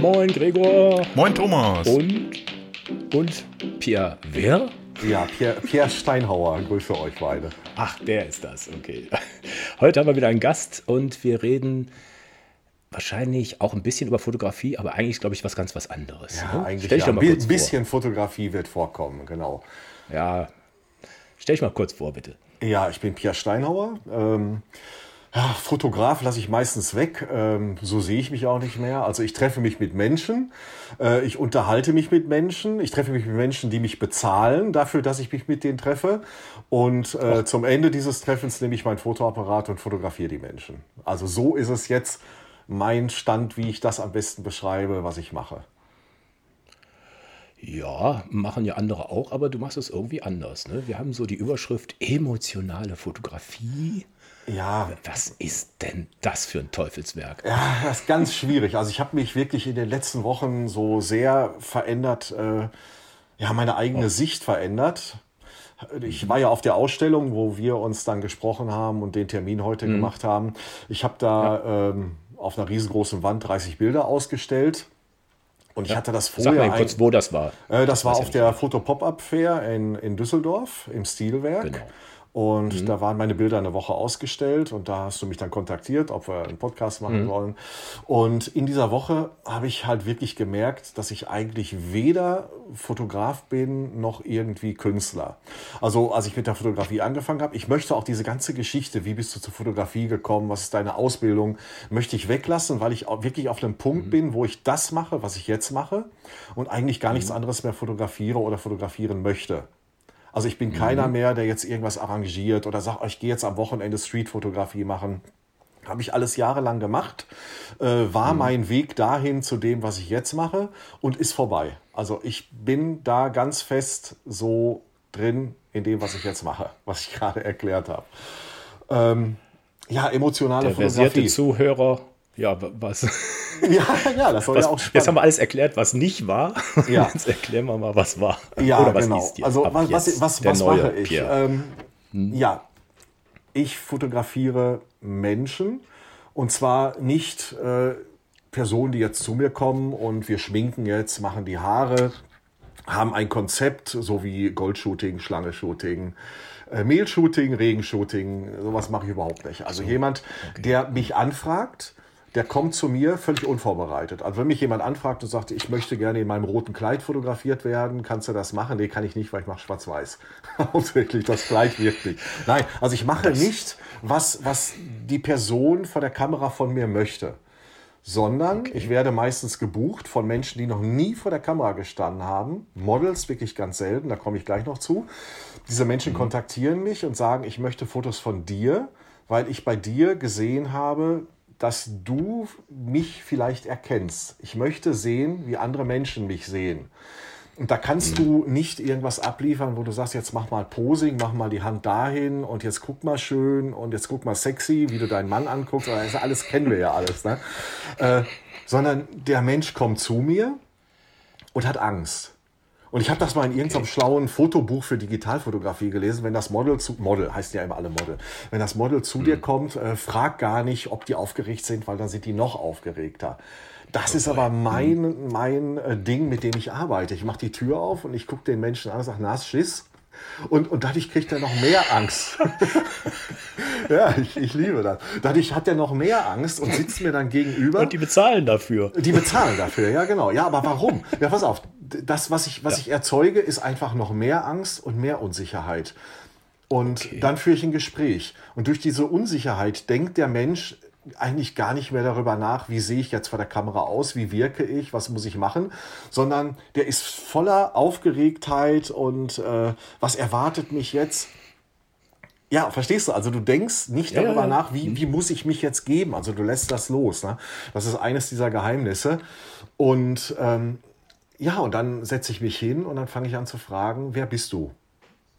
Moin Gregor. Moin Thomas. Und, und Pierre wer? Ja, Pierre, Pierre Steinhauer, Grüße euch beide. Ach, der ist das, okay. Heute haben wir wieder einen Gast und wir reden wahrscheinlich auch ein bisschen über Fotografie, aber eigentlich glaube ich was ganz was anderes. Ja, ne? eigentlich Stell dich ja. Ein kurz bisschen Fotografie wird vorkommen, genau. vor. Ja, stell dich mal kurz vor, bitte. Ja, ich bin Pierre Steinhauer. Ähm, ja, Fotograf lasse ich meistens weg. Ähm, so sehe ich mich auch nicht mehr. Also ich treffe mich mit Menschen. Äh, ich unterhalte mich mit Menschen. Ich treffe mich mit Menschen, die mich bezahlen dafür, dass ich mich mit denen treffe. Und äh, zum Ende dieses Treffens nehme ich mein Fotoapparat und fotografiere die Menschen. Also so ist es jetzt mein Stand, wie ich das am besten beschreibe, was ich mache. Ja, machen ja andere auch, aber du machst es irgendwie anders. Ne? Wir haben so die Überschrift emotionale Fotografie. Ja, Was ist denn das für ein Teufelswerk? Ja, das ist ganz schwierig. Also ich habe mich wirklich in den letzten Wochen so sehr verändert, äh, ja, meine eigene Sicht verändert. Ich war ja auf der Ausstellung, wo wir uns dann gesprochen haben und den Termin heute gemacht haben. Ich habe da ähm, auf einer riesengroßen Wand 30 Bilder ausgestellt. Und ich hatte das Sag vorher. mal kurz, wo das war. äh, das war auf ja der Foto-Pop-Up-Fair in, in Düsseldorf im Stilwerk. Genau. Und da waren meine Bilder eine Woche ausgestellt und da hast du mich dann kontaktiert, ob wir einen Podcast machen wollen. Und in dieser Woche habe ich halt wirklich gemerkt, dass ich eigentlich weder Fotograf bin noch irgendwie Künstler. Also als ich mit der Fotografie angefangen habe, ich möchte auch diese ganze Geschichte, wie bist du zur Fotografie gekommen, was ist deine Ausbildung, möchte ich weglassen, weil ich wirklich auf einem Punkt bin, wo ich das mache, was ich jetzt mache und eigentlich gar nichts anderes mehr fotografiere oder fotografieren möchte. Also ich bin keiner mehr, der jetzt irgendwas arrangiert oder sagt, oh, ich gehe jetzt am Wochenende Streetfotografie machen. Habe ich alles jahrelang gemacht, äh, war mein Weg dahin zu dem, was ich jetzt mache und ist vorbei. Also ich bin da ganz fest so drin in dem, was ich jetzt mache, was ich gerade erklärt habe. Ähm, ja, emotionale Der Fotografie. Zuhörer, ja, wa- was, Ja, ja, das soll was ja auch jetzt haben spannend. wir alles erklärt, was nicht war. Ja. Jetzt erklären wir mal, was war. Ja, Oder was genau. also was, was, was, was mache ich? Pierre? Hm? Ähm, Ja, ich fotografiere Menschen und zwar nicht äh, Personen, die jetzt zu mir kommen und wir schminken jetzt, machen die Haare, haben ein Konzept, so wie Goldshooting, Schlange-Shooting, äh, Mehlshooting, Regenshooting, sowas mache ich überhaupt nicht. Also jemand, der mich anfragt, der kommt zu mir völlig unvorbereitet. Also wenn mich jemand anfragt und sagt, ich möchte gerne in meinem roten Kleid fotografiert werden, kannst du das machen? Nee, kann ich nicht, weil ich mache schwarz-weiß. Hauptsächlich, das Kleid wirklich. Nein, also ich mache nicht, was, was die Person vor der Kamera von mir möchte sondern ich werde meistens gebucht von Menschen, die noch nie vor der Kamera gestanden haben. Models wirklich ganz selten, da komme ich gleich noch zu. Diese Menschen kontaktieren mich und sagen, ich möchte Fotos von dir, weil ich bei dir gesehen habe, dass du mich vielleicht erkennst. Ich möchte sehen, wie andere Menschen mich sehen. Und da kannst du nicht irgendwas abliefern, wo du sagst, jetzt mach mal Posing, mach mal die Hand dahin und jetzt guck mal schön und jetzt guck mal sexy, wie du deinen Mann anguckst. Das alles kennen wir ja alles. Ne? Äh, sondern der Mensch kommt zu mir und hat Angst. Und ich habe das mal in irgendeinem schlauen Fotobuch für Digitalfotografie gelesen. Wenn das Model zu Model heißen ja immer alle Model. Wenn das Model zu dir kommt, äh, frag gar nicht, ob die aufgeregt sind, weil dann sind die noch aufgeregter. Das ist aber mein, mein äh, Ding, mit dem ich arbeite. Ich mache die Tür auf und ich gucke den Menschen an und sage, na, Schiss. Und, und dadurch kriegt er noch mehr Angst. ja, ich, ich liebe das. Dadurch hat er noch mehr Angst und sitzt mir dann gegenüber. Und die bezahlen dafür. Die bezahlen dafür, ja genau. Ja, aber warum? Ja, pass auf. Das, was ich, was ich erzeuge, ist einfach noch mehr Angst und mehr Unsicherheit. Und dann führe ich ein Gespräch. Und durch diese Unsicherheit denkt der Mensch eigentlich gar nicht mehr darüber nach, wie sehe ich jetzt vor der Kamera aus, wie wirke ich, was muss ich machen, sondern der ist voller Aufgeregtheit und äh, was erwartet mich jetzt. Ja, verstehst du? Also du denkst nicht Ja, ja, darüber ja. nach, wie, wie muss ich mich jetzt geben. Also du lässt das los. Ne? Das ist eines dieser Geheimnisse. Und ähm, ja, und dann setze ich mich hin und dann fange ich an zu fragen, wer bist du?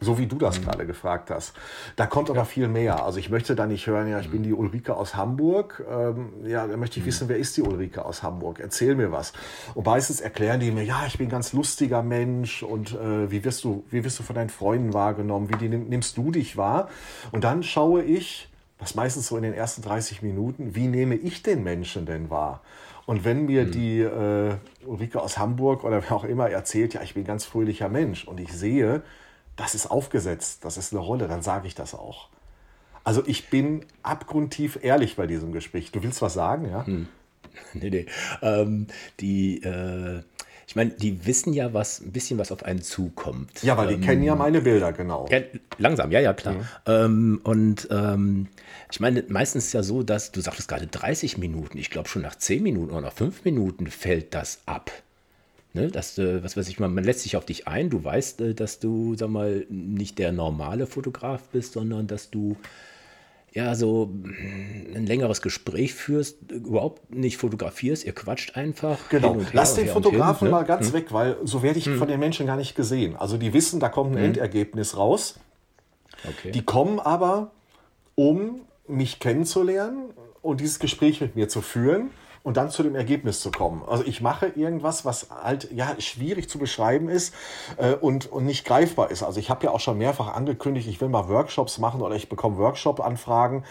So wie du das gerade gefragt hast. Da kommt aber viel mehr. Also ich möchte da nicht hören, ja, ich bin die Ulrike aus Hamburg. Ähm, ja, da möchte ich wissen, wer ist die Ulrike aus Hamburg? Erzähl mir was. Und meistens erklären die mir, ja, ich bin ein ganz lustiger Mensch und äh, wie, wirst du, wie wirst du von deinen Freunden wahrgenommen? Wie die, nimmst du dich wahr? Und dann schaue ich, das meistens so in den ersten 30 Minuten, wie nehme ich den Menschen denn wahr? Und wenn mir die äh, Ulrike aus Hamburg oder wer auch immer erzählt, ja, ich bin ein ganz fröhlicher Mensch und ich sehe, das ist aufgesetzt, das ist eine Rolle, dann sage ich das auch. Also ich bin abgrundtief ehrlich bei diesem Gespräch. Du willst was sagen, ja? Hm. Nee, nee. Ähm, die, äh, ich meine, die wissen ja was, ein bisschen was auf einen zukommt. Ja, weil die ähm, kennen ja meine Bilder, genau. Langsam, ja, ja, klar. Mhm. Ähm, und ähm, ich meine, meistens ist ja so, dass du sagtest gerade 30 Minuten, ich glaube schon nach 10 Minuten oder nach 5 Minuten fällt das ab. Ne, dass, äh, was weiß ich, man, man lässt sich auf dich ein, du weißt, äh, dass du, sag mal, nicht der normale Fotograf bist, sondern dass du ja, so ein längeres Gespräch führst, überhaupt nicht fotografierst, ihr quatscht einfach. Genau, lass den Fotografen hin, ne? mal ganz hm. weg, weil so werde ich hm. von den Menschen gar nicht gesehen. Also die wissen, da kommt ein hm. Endergebnis raus. Okay. Die kommen aber, um mich kennenzulernen und dieses Gespräch mit mir zu führen und dann zu dem Ergebnis zu kommen. Also ich mache irgendwas, was halt ja schwierig zu beschreiben ist äh, und, und nicht greifbar ist. Also ich habe ja auch schon mehrfach angekündigt, ich will mal Workshops machen oder ich bekomme Workshop-Anfragen.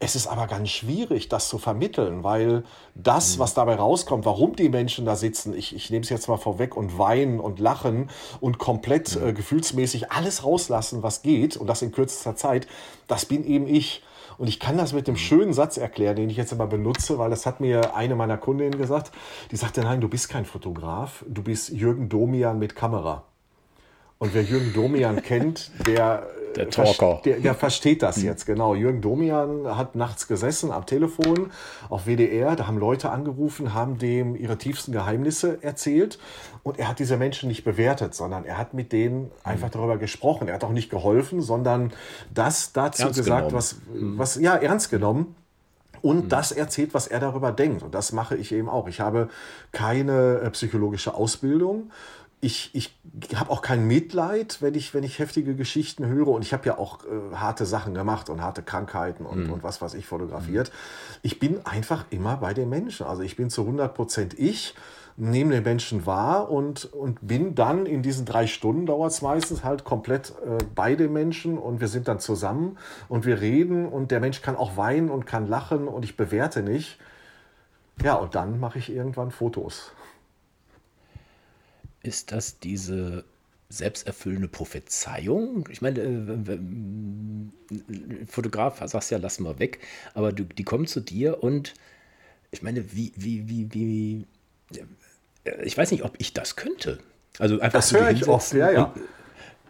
Es ist aber ganz schwierig, das zu vermitteln, weil das, mhm. was dabei rauskommt, warum die Menschen da sitzen, ich, ich nehme es jetzt mal vorweg und weinen und lachen und komplett mhm. äh, gefühlsmäßig alles rauslassen, was geht und das in kürzester Zeit, das bin eben ich. Und ich kann das mit dem mhm. schönen Satz erklären, den ich jetzt immer benutze, weil das hat mir eine meiner Kundinnen gesagt. Die sagte, nein, du bist kein Fotograf, du bist Jürgen Domian mit Kamera. Und wer Jürgen Domian kennt, der der Talker. Der, der, versteht das jetzt, genau. Jürgen Domian hat nachts gesessen am Telefon auf WDR. Da haben Leute angerufen, haben dem ihre tiefsten Geheimnisse erzählt. Und er hat diese Menschen nicht bewertet, sondern er hat mit denen einfach darüber gesprochen. Er hat auch nicht geholfen, sondern das dazu ernst gesagt, was, mhm. was, ja, ernst genommen und mhm. das erzählt, was er darüber denkt. Und das mache ich eben auch. Ich habe keine äh, psychologische Ausbildung, ich, ich habe auch kein Mitleid, wenn ich, wenn ich heftige Geschichten höre. Und ich habe ja auch äh, harte Sachen gemacht und harte Krankheiten und, mhm. und was weiß ich fotografiert. Ich bin einfach immer bei den Menschen. Also ich bin zu 100 Prozent ich, nehme den Menschen wahr und, und bin dann in diesen drei Stunden, dauert es meistens, halt komplett äh, bei den Menschen. Und wir sind dann zusammen und wir reden. Und der Mensch kann auch weinen und kann lachen und ich bewerte nicht. Ja, und dann mache ich irgendwann Fotos ist das diese selbsterfüllende Prophezeiung? Ich meine, äh, Fotograf sagst ja, lass mal weg, aber du, die kommen zu dir und ich meine, wie, wie, wie, wie, ich weiß nicht, ob ich das könnte. Also einfach das höre ich oft, ja, ja. Und,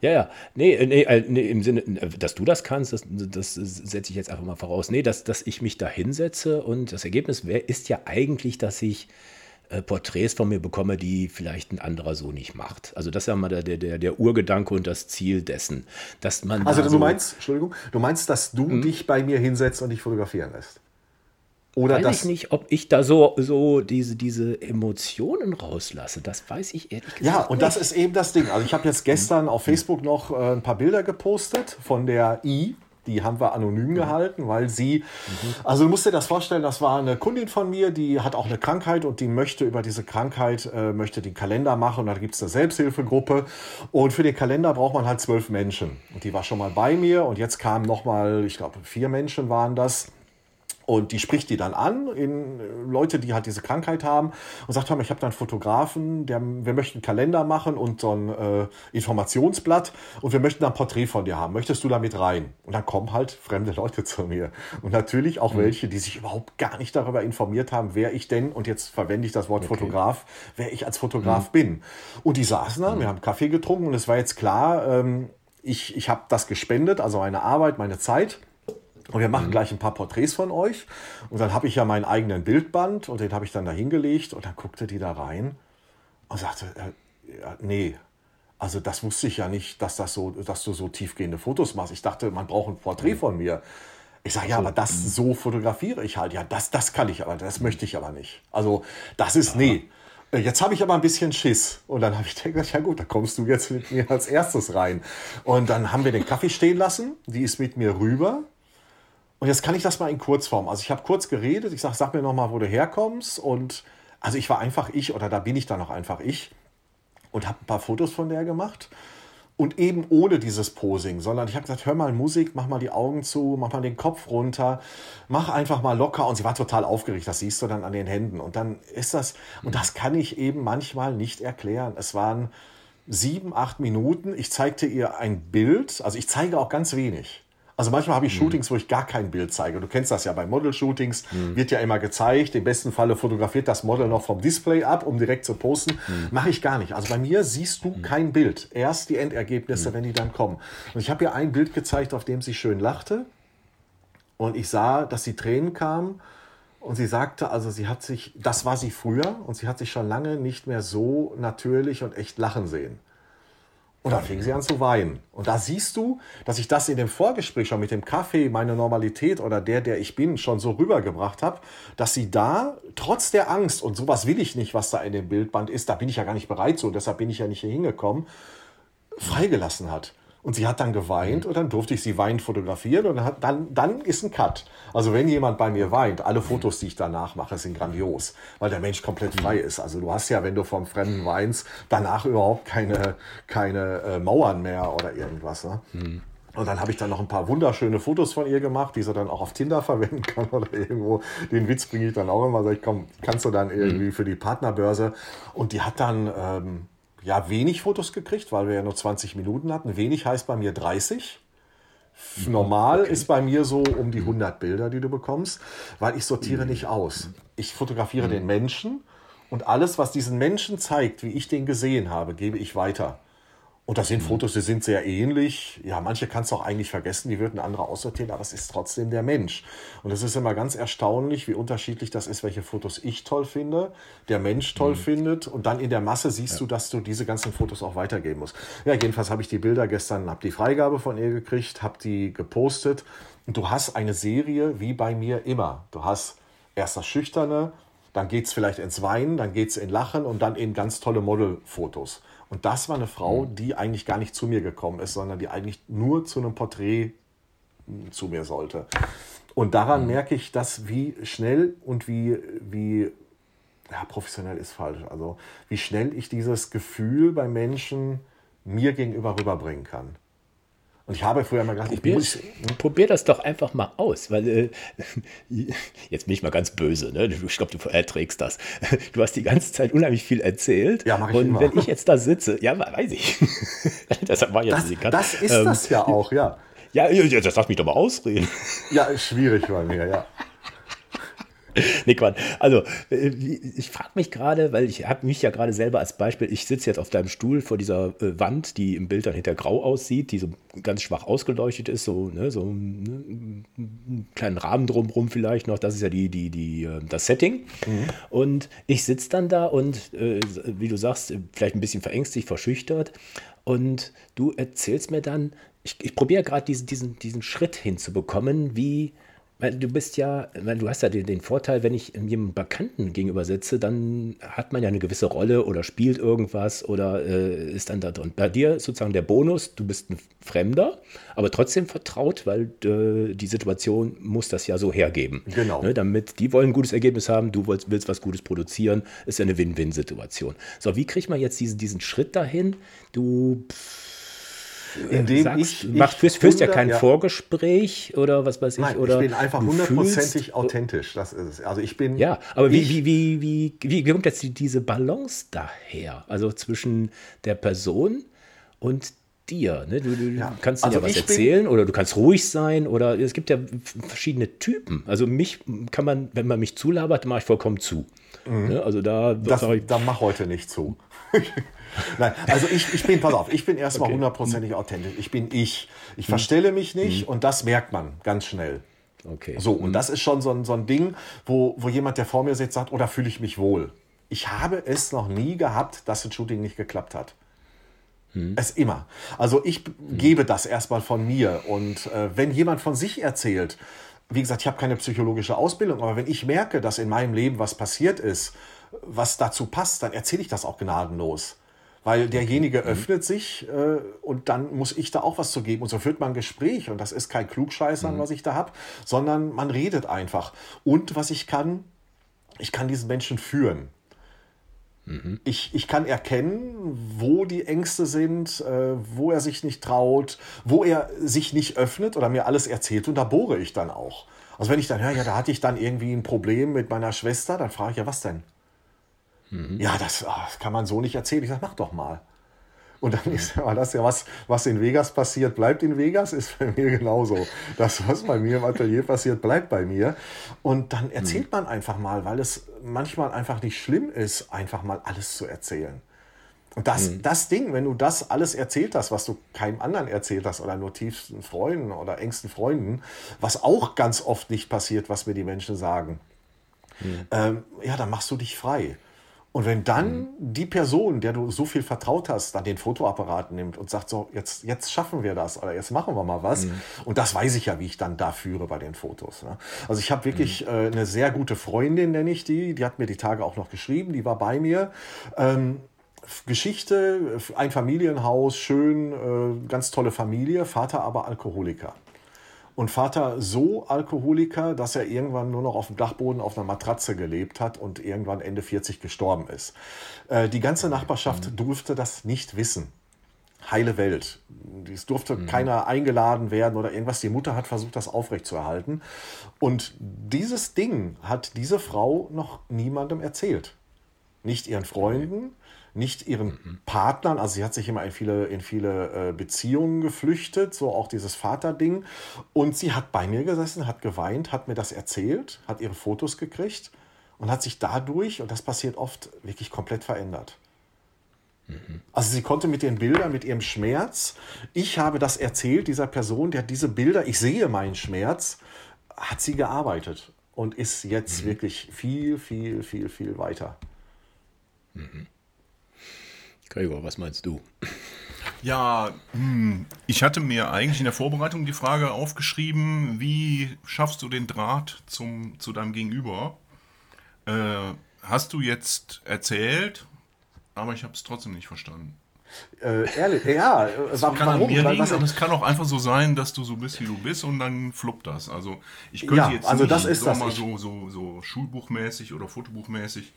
ja, ja. Nee, nee, äh, nee, im Sinne, dass du das kannst, das, das setze ich jetzt einfach mal voraus. Nee, dass, dass ich mich da hinsetze und das Ergebnis wär, ist ja eigentlich, dass ich äh, Porträts von mir bekomme, die vielleicht ein anderer so nicht macht. Also das ist ja mal der, der, der Urgedanke und das Ziel dessen, dass man. Also du so meinst, Entschuldigung, du meinst, dass du hm? dich bei mir hinsetzt und dich fotografieren lässt? Oder weiß das, ich nicht, ob ich da so, so diese, diese Emotionen rauslasse. Das weiß ich ehrlich gesagt. Ja, und nicht. das ist eben das Ding. Also ich habe jetzt gestern auf Facebook noch äh, ein paar Bilder gepostet von der I, die haben wir anonym gehalten, weil sie, also du musst dir das vorstellen, das war eine Kundin von mir, die hat auch eine Krankheit und die möchte über diese Krankheit, äh, möchte den Kalender machen und da gibt es eine Selbsthilfegruppe und für den Kalender braucht man halt zwölf Menschen. Und die war schon mal bei mir und jetzt kamen nochmal, ich glaube vier Menschen waren das und die spricht die dann an, in äh, Leute, die halt diese Krankheit haben, und sagt, ich habe da einen Fotografen, der, wir möchten einen Kalender machen und so ein äh, Informationsblatt und wir möchten da ein Porträt von dir haben. Möchtest du da mit rein? Und dann kommen halt fremde Leute zu mir. Und natürlich auch mhm. welche, die sich überhaupt gar nicht darüber informiert haben, wer ich denn, und jetzt verwende ich das Wort okay. Fotograf, wer ich als Fotograf mhm. bin. Und die saßen da, mhm. wir haben Kaffee getrunken und es war jetzt klar, ähm, ich, ich habe das gespendet, also meine Arbeit, meine Zeit und wir machen mhm. gleich ein paar Porträts von euch. Und dann habe ich ja meinen eigenen Bildband und den habe ich dann da hingelegt. Und dann guckte die da rein und sagte, äh, ja, nee, also das wusste ich ja nicht, dass, das so, dass du so tiefgehende Fotos machst. Ich dachte, man braucht ein Porträt mhm. von mir. Ich sage, ja, aber das mhm. so fotografiere ich halt. Ja, das, das kann ich aber, das möchte ich aber nicht. Also das ist, nee. Äh, jetzt habe ich aber ein bisschen Schiss. Und dann habe ich gedacht, ja gut, da kommst du jetzt mit mir als erstes rein. Und dann haben wir den Kaffee stehen lassen. Die ist mit mir rüber. Und jetzt kann ich das mal in Kurzform. Also ich habe kurz geredet, ich sage, sag mir nochmal, wo du herkommst. Und also ich war einfach ich oder da bin ich dann noch einfach ich und habe ein paar Fotos von der gemacht. Und eben ohne dieses Posing, sondern ich habe gesagt, hör mal Musik, mach mal die Augen zu, mach mal den Kopf runter, mach einfach mal locker. Und sie war total aufgeregt, das siehst du dann an den Händen. Und dann ist das, und das kann ich eben manchmal nicht erklären. Es waren sieben, acht Minuten. Ich zeigte ihr ein Bild, also ich zeige auch ganz wenig. Also manchmal habe ich mhm. Shootings, wo ich gar kein Bild zeige. Du kennst das ja bei Model-Shootings, mhm. wird ja immer gezeigt. Im besten Falle fotografiert das Model noch vom Display ab, um direkt zu posten. Mhm. Mache ich gar nicht. Also bei mir siehst du mhm. kein Bild. Erst die Endergebnisse, mhm. wenn die dann kommen. Und ich habe ihr ein Bild gezeigt, auf dem sie schön lachte. Und ich sah, dass sie Tränen kamen. Und sie sagte, also sie hat sich, das war sie früher, und sie hat sich schon lange nicht mehr so natürlich und echt lachen sehen. Und dann fing sie an zu weinen. Und da siehst du, dass ich das in dem Vorgespräch schon mit dem Kaffee, meine Normalität oder der, der ich bin, schon so rübergebracht habe, dass sie da trotz der Angst, und sowas will ich nicht, was da in dem Bildband ist, da bin ich ja gar nicht bereit zu, und deshalb bin ich ja nicht hier hingekommen, freigelassen hat. Und sie hat dann geweint und dann durfte ich sie weinend fotografieren und dann, dann ist ein Cut. Also wenn jemand bei mir weint, alle Fotos, die ich danach mache, sind grandios, weil der Mensch komplett frei ist. Also du hast ja, wenn du vom Fremden weinst, danach überhaupt keine, keine äh, Mauern mehr oder irgendwas. Ne? Mhm. Und dann habe ich dann noch ein paar wunderschöne Fotos von ihr gemacht, die sie dann auch auf Tinder verwenden kann oder irgendwo. Den Witz bringe ich dann auch immer. Sag ich, komm, kannst du dann irgendwie für die Partnerbörse. Und die hat dann ähm, ja, wenig Fotos gekriegt, weil wir ja nur 20 Minuten hatten. Wenig heißt bei mir 30. Normal okay. ist bei mir so um die 100 Bilder, die du bekommst, weil ich sortiere mhm. nicht aus. Ich fotografiere mhm. den Menschen und alles, was diesen Menschen zeigt, wie ich den gesehen habe, gebe ich weiter. Und das sind mhm. Fotos, die sind sehr ähnlich. Ja, manche kannst du auch eigentlich vergessen, die würden andere aussortieren, aber es ist trotzdem der Mensch. Und es ist immer ganz erstaunlich, wie unterschiedlich das ist, welche Fotos ich toll finde, der Mensch toll mhm. findet. Und dann in der Masse siehst ja. du, dass du diese ganzen Fotos auch weitergeben musst. Ja, jedenfalls habe ich die Bilder gestern, habe die Freigabe von ihr gekriegt, habe die gepostet. Und du hast eine Serie wie bei mir immer. Du hast erst das Schüchterne, dann geht es vielleicht ins Weinen, dann geht es in Lachen und dann in ganz tolle Modelfotos. Und das war eine Frau, mhm. die eigentlich gar nicht zu mir gekommen ist, sondern die eigentlich nur zu einem Porträt hm, zu mir sollte. Und daran mhm. merke ich, dass wie schnell und wie, wie ja, professionell ist falsch, also wie schnell ich dieses Gefühl bei Menschen mir gegenüber rüberbringen kann. Und ich habe früher mal gedacht, probier, ich muss, probier das doch einfach mal aus, weil äh, jetzt bin ich mal ganz böse, ne? Ich glaube, du erträgst das. Du hast die ganze Zeit unheimlich viel erzählt. Ja, mach ich Und immer. wenn ich jetzt da sitze, ja, weiß ich. Deshalb war jetzt das, das ist ähm, das ja auch, ja. Ja, das lass mich doch mal ausreden. Ja, ist schwierig bei mir, ja. Nee, Quatsch. Also, äh, ich frage mich gerade, weil ich habe mich ja gerade selber als Beispiel, ich sitze jetzt auf deinem Stuhl vor dieser äh, Wand, die im Bild dann hinter grau aussieht, die so ganz schwach ausgeleuchtet ist, so, ne, so ne, einen kleinen Rahmen drumherum vielleicht noch. Das ist ja die, die, die, äh, das Setting. Mhm. Und ich sitze dann da und, äh, wie du sagst, vielleicht ein bisschen verängstigt, verschüchtert. Und du erzählst mir dann, ich, ich probiere gerade diesen, diesen, diesen Schritt hinzubekommen, wie du bist ja, weil du hast ja den, den Vorteil, wenn ich jemandem Bekannten gegenüber sitze, dann hat man ja eine gewisse Rolle oder spielt irgendwas oder äh, ist dann da drin. Bei dir ist sozusagen der Bonus, du bist ein Fremder, aber trotzdem vertraut, weil äh, die Situation muss das ja so hergeben. Genau. Ne, damit die wollen ein gutes Ergebnis haben, du willst, willst was Gutes produzieren, ist ja eine Win-Win-Situation. So, wie kriegt man jetzt diesen, diesen Schritt dahin? Du. Pff, indem sagst, ich, ich führst, führst ja kein ja. Vorgespräch oder was weiß ich. Nein, oder ich bin einfach hundertprozentig authentisch. Das ist es. Also ich bin. Ja, aber wie, wie, wie, wie, wie, wie kommt jetzt diese Balance daher? Also zwischen der Person und dir. Ne? Du, du ja. kannst also ja was erzählen oder du kannst ruhig sein oder es gibt ja verschiedene Typen. Also mich kann man, wenn man mich zulabert, mache ich vollkommen zu. Mhm. Ne? Also da, das, ich, da mach heute nicht zu. Nein, also ich, ich bin, pass auf, ich bin erstmal hundertprozentig okay. authentisch. Ich bin ich. Ich hm. verstelle mich nicht hm. und das merkt man ganz schnell. Okay. So, und hm. das ist schon so ein, so ein Ding, wo, wo jemand, der vor mir sitzt, sagt, oder oh, fühle ich mich wohl. Ich habe es noch nie gehabt, dass ein Shooting nicht geklappt hat. Hm. Es immer. Also ich hm. gebe das erstmal von mir. Und äh, wenn jemand von sich erzählt, wie gesagt, ich habe keine psychologische Ausbildung, aber wenn ich merke, dass in meinem Leben was passiert ist, was dazu passt, dann erzähle ich das auch gnadenlos. Weil derjenige mhm. öffnet sich äh, und dann muss ich da auch was zu geben. Und so führt man ein Gespräch. Und das ist kein Klugscheißern, mhm. was ich da habe, sondern man redet einfach. Und was ich kann, ich kann diesen Menschen führen. Mhm. Ich, ich kann erkennen, wo die Ängste sind, äh, wo er sich nicht traut, wo er sich nicht öffnet oder mir alles erzählt und da bohre ich dann auch. Also wenn ich dann höre, ja, da hatte ich dann irgendwie ein Problem mit meiner Schwester, dann frage ich ja, was denn? Mhm. Ja, das, ach, das kann man so nicht erzählen. Ich sage, mach doch mal. Und dann ist ja das ja was, was in Vegas passiert, bleibt in Vegas, ist bei mir genauso. Das, was bei mir im Atelier passiert, bleibt bei mir. Und dann erzählt man einfach mal, weil es manchmal einfach nicht schlimm ist, einfach mal alles zu erzählen. Und das, mhm. das Ding, wenn du das alles erzählt hast, was du keinem anderen erzählt hast oder nur tiefsten Freunden oder engsten Freunden, was auch ganz oft nicht passiert, was mir die Menschen sagen, mhm. ähm, ja, dann machst du dich frei. Und wenn dann mhm. die Person, der du so viel vertraut hast, dann den Fotoapparat nimmt und sagt so, jetzt, jetzt schaffen wir das oder jetzt machen wir mal was. Mhm. Und das weiß ich ja, wie ich dann da führe bei den Fotos. Ne? Also ich habe wirklich mhm. äh, eine sehr gute Freundin, nenne ich die. Die hat mir die Tage auch noch geschrieben, die war bei mir. Ähm, Geschichte, ein Familienhaus, schön, äh, ganz tolle Familie, Vater aber Alkoholiker und Vater so Alkoholiker, dass er irgendwann nur noch auf dem Dachboden auf einer Matratze gelebt hat und irgendwann Ende 40 gestorben ist. Äh, die ganze Nachbarschaft mhm. durfte das nicht wissen. Heile Welt. Es durfte mhm. keiner eingeladen werden oder irgendwas. Die Mutter hat versucht, das aufrechtzuerhalten. Und dieses Ding hat diese Frau noch niemandem erzählt. Nicht ihren Freunden, nicht ihren mhm. Partnern, also sie hat sich immer in viele, in viele äh, Beziehungen geflüchtet, so auch dieses Vaterding. Und sie hat bei mir gesessen, hat geweint, hat mir das erzählt, hat ihre Fotos gekriegt und hat sich dadurch, und das passiert oft, wirklich komplett verändert. Mhm. Also sie konnte mit den Bildern, mit ihrem Schmerz, ich habe das erzählt, dieser Person, der diese Bilder, ich sehe meinen Schmerz, hat sie gearbeitet und ist jetzt mhm. wirklich viel, viel, viel, viel weiter. Mhm. Gregor, was meinst du? Ja, hm, ich hatte mir eigentlich in der Vorbereitung die Frage aufgeschrieben, wie schaffst du den Draht zum, zu deinem Gegenüber? Äh, hast du jetzt erzählt, aber ich habe es trotzdem nicht verstanden. Äh, ehrlich, ja, es warum? Kann an mir liegen, aber es kann auch einfach so sein, dass du so bist, wie du bist und dann fluppt das. Also ich könnte ja, jetzt also nicht, das ist das mal so, so, so schulbuchmäßig oder fotobuchmäßig,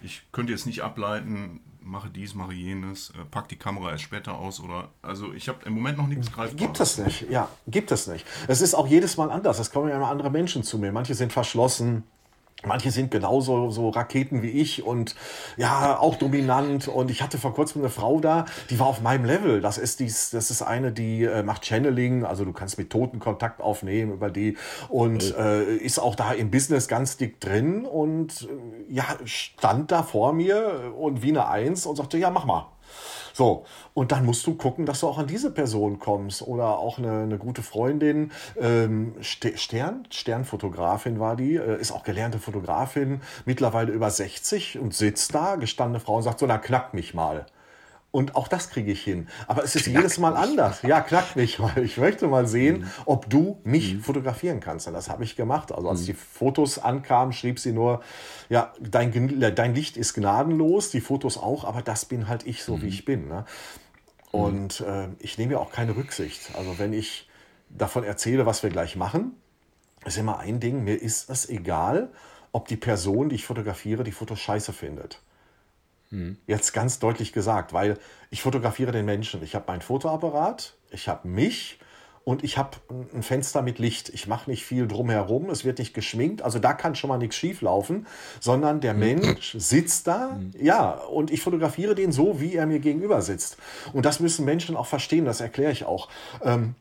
ich könnte jetzt nicht ableiten, mache dies, mache jenes, äh, pack die Kamera erst später aus oder also ich habe im Moment noch nichts greifbar. Gibt es nicht, ja, gibt es nicht. Es ist auch jedes Mal anders. Es kommen ja immer andere Menschen zu mir. Manche sind verschlossen, Manche sind genauso so Raketen wie ich und ja, auch dominant. Und ich hatte vor kurzem eine Frau da, die war auf meinem Level. Das ist dies, das ist eine, die äh, macht Channeling, also du kannst mit Toten Kontakt aufnehmen über die und äh, ist auch da im Business ganz dick drin und äh, ja, stand da vor mir und wie eine Eins und sagte, ja, mach mal. So, und dann musst du gucken, dass du auch an diese Person kommst oder auch eine, eine gute Freundin, ähm, Stern, Sternfotografin war die, äh, ist auch gelernte Fotografin, mittlerweile über 60 und sitzt da, gestandene Frau und sagt so, na knack mich mal. Und auch das kriege ich hin. Aber es ist knack jedes Mal anders. Ja, knack mich mal. Ich möchte mal sehen, mhm. ob du mich mhm. fotografieren kannst. Und das habe ich gemacht. Also als mhm. die Fotos ankamen, schrieb sie nur, ja, dein, dein Licht ist gnadenlos, die Fotos auch, aber das bin halt ich, so wie mhm. ich bin. Ne? Mhm. Und äh, ich nehme ja auch keine Rücksicht. Also wenn ich davon erzähle, was wir gleich machen, ist immer ein Ding, mir ist es egal, ob die Person, die ich fotografiere, die Fotos scheiße findet. Mhm. Jetzt ganz deutlich gesagt, weil ich fotografiere den Menschen. Ich habe meinen Fotoapparat, ich habe mich und ich habe ein Fenster mit Licht. Ich mache nicht viel drumherum, es wird nicht geschminkt, also da kann schon mal nichts schief laufen, sondern der mhm. Mensch sitzt da, mhm. ja, und ich fotografiere den so, wie er mir gegenüber sitzt. Und das müssen Menschen auch verstehen, das erkläre ich auch. Ähm,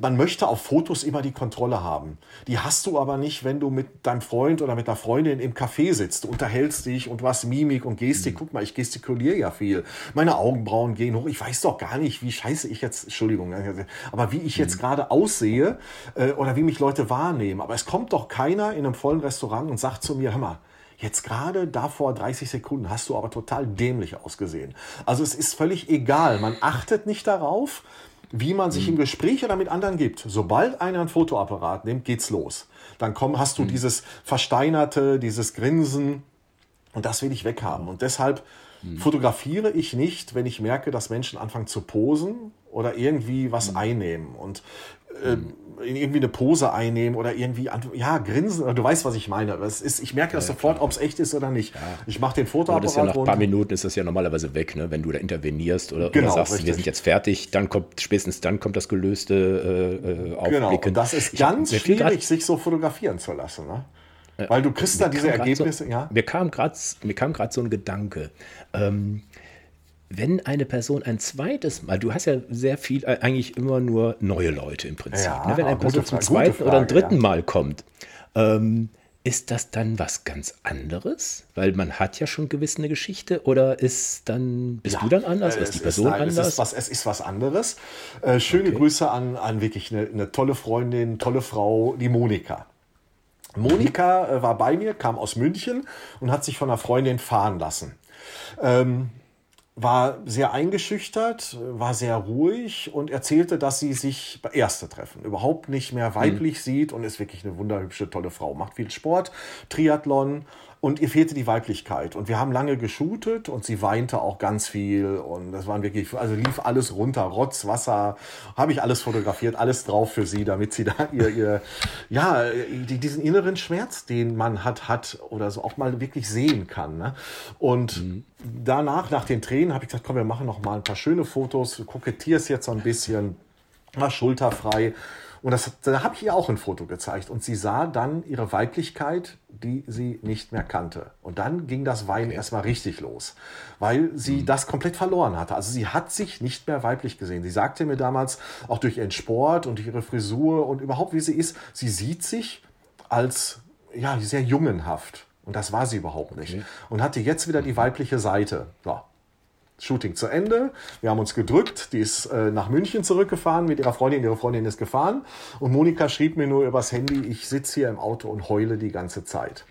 man möchte auf Fotos immer die Kontrolle haben. Die hast du aber nicht, wenn du mit deinem Freund oder mit einer Freundin im Café sitzt, unterhältst dich und hast Mimik und Gestik. Mhm. Guck mal, ich gestikuliere ja viel. Meine Augenbrauen gehen hoch. Ich weiß doch gar nicht, wie scheiße ich jetzt, Entschuldigung, aber wie ich jetzt mhm. gerade aussehe äh, oder wie mich Leute wahrnehmen. Aber es kommt doch keiner in einem vollen Restaurant und sagt zu mir, hör mal, Jetzt gerade da vor 30 Sekunden hast du aber total dämlich ausgesehen. Also es ist völlig egal. Man achtet nicht darauf wie man sich mhm. im Gespräch oder mit anderen gibt. Sobald einer ein Fotoapparat nimmt, geht's los. Dann komm, hast du mhm. dieses Versteinerte, dieses Grinsen und das will ich weghaben. Und deshalb mhm. fotografiere ich nicht, wenn ich merke, dass Menschen anfangen zu posen oder irgendwie was mhm. einnehmen. Und äh, irgendwie eine Pose einnehmen oder irgendwie, ja, grinsen. Du weißt, was ich meine. Es ist, ich merke das ja, sofort, ob es echt ist oder nicht. Ja. Ich mache den Fotoapparat. Aber das ja nach ein paar Minuten ist das ja normalerweise weg, ne? wenn du da intervenierst oder, genau, oder sagst, richtig. wir sind jetzt fertig, dann kommt, spätestens dann kommt das gelöste äh, Aufblicken. Genau, und das ist ganz ich, schwierig, sich so fotografieren zu lassen. Ne? Weil du kriegst da diese Ergebnisse, so, ja. Mir kam gerade so ein Gedanke. Ähm, wenn eine Person ein zweites Mal, du hast ja sehr viel, äh, eigentlich immer nur neue Leute im Prinzip. Ja, ne? Wenn eine Person zum zweiten Frage, oder ein dritten ja. Mal kommt, ähm, ist das dann was ganz anderes? Weil man hat ja schon gewiss eine Geschichte oder ist dann, bist ja, du dann anders? Ist die Person ist, nein, anders? Es ist was, es ist was anderes. Äh, schöne okay. Grüße an, an wirklich eine, eine tolle Freundin, tolle Frau, die Monika. Monika äh, war bei mir, kam aus München und hat sich von einer Freundin fahren lassen. Ähm, war sehr eingeschüchtert, war sehr ruhig und erzählte, dass sie sich bei Erste treffen, überhaupt nicht mehr weiblich mhm. sieht und ist wirklich eine wunderhübsche, tolle Frau. Macht viel Sport, Triathlon und ihr fehlte die Weiblichkeit. Und wir haben lange geshootet und sie weinte auch ganz viel. Und das waren wirklich, also lief alles runter, Rotz, Wasser, habe ich alles fotografiert, alles drauf für sie, damit sie da ihr, ihr ja, diesen inneren Schmerz, den man hat, hat oder so auch mal wirklich sehen kann. Ne? Und mhm. danach, nach den Tränen, habe ich gesagt, komm, wir machen noch mal ein paar schöne Fotos, kokettierst jetzt so ein bisschen, mal schulterfrei. Und das, da habe ich ihr auch ein Foto gezeigt. Und sie sah dann ihre Weiblichkeit, die sie nicht mehr kannte. Und dann ging das Weinen erstmal richtig los, weil sie mhm. das komplett verloren hatte. Also sie hat sich nicht mehr weiblich gesehen. Sie sagte mir damals, auch durch ihren Sport und durch ihre Frisur und überhaupt wie sie ist, sie sieht sich als ja, sehr jungenhaft. Und das war sie überhaupt nicht. Okay. Und hatte jetzt wieder die weibliche Seite. Ja, Shooting zu Ende. Wir haben uns gedrückt. Die ist äh, nach München zurückgefahren mit ihrer Freundin. Ihre Freundin ist gefahren. Und Monika schrieb mir nur übers Handy, ich sitze hier im Auto und heule die ganze Zeit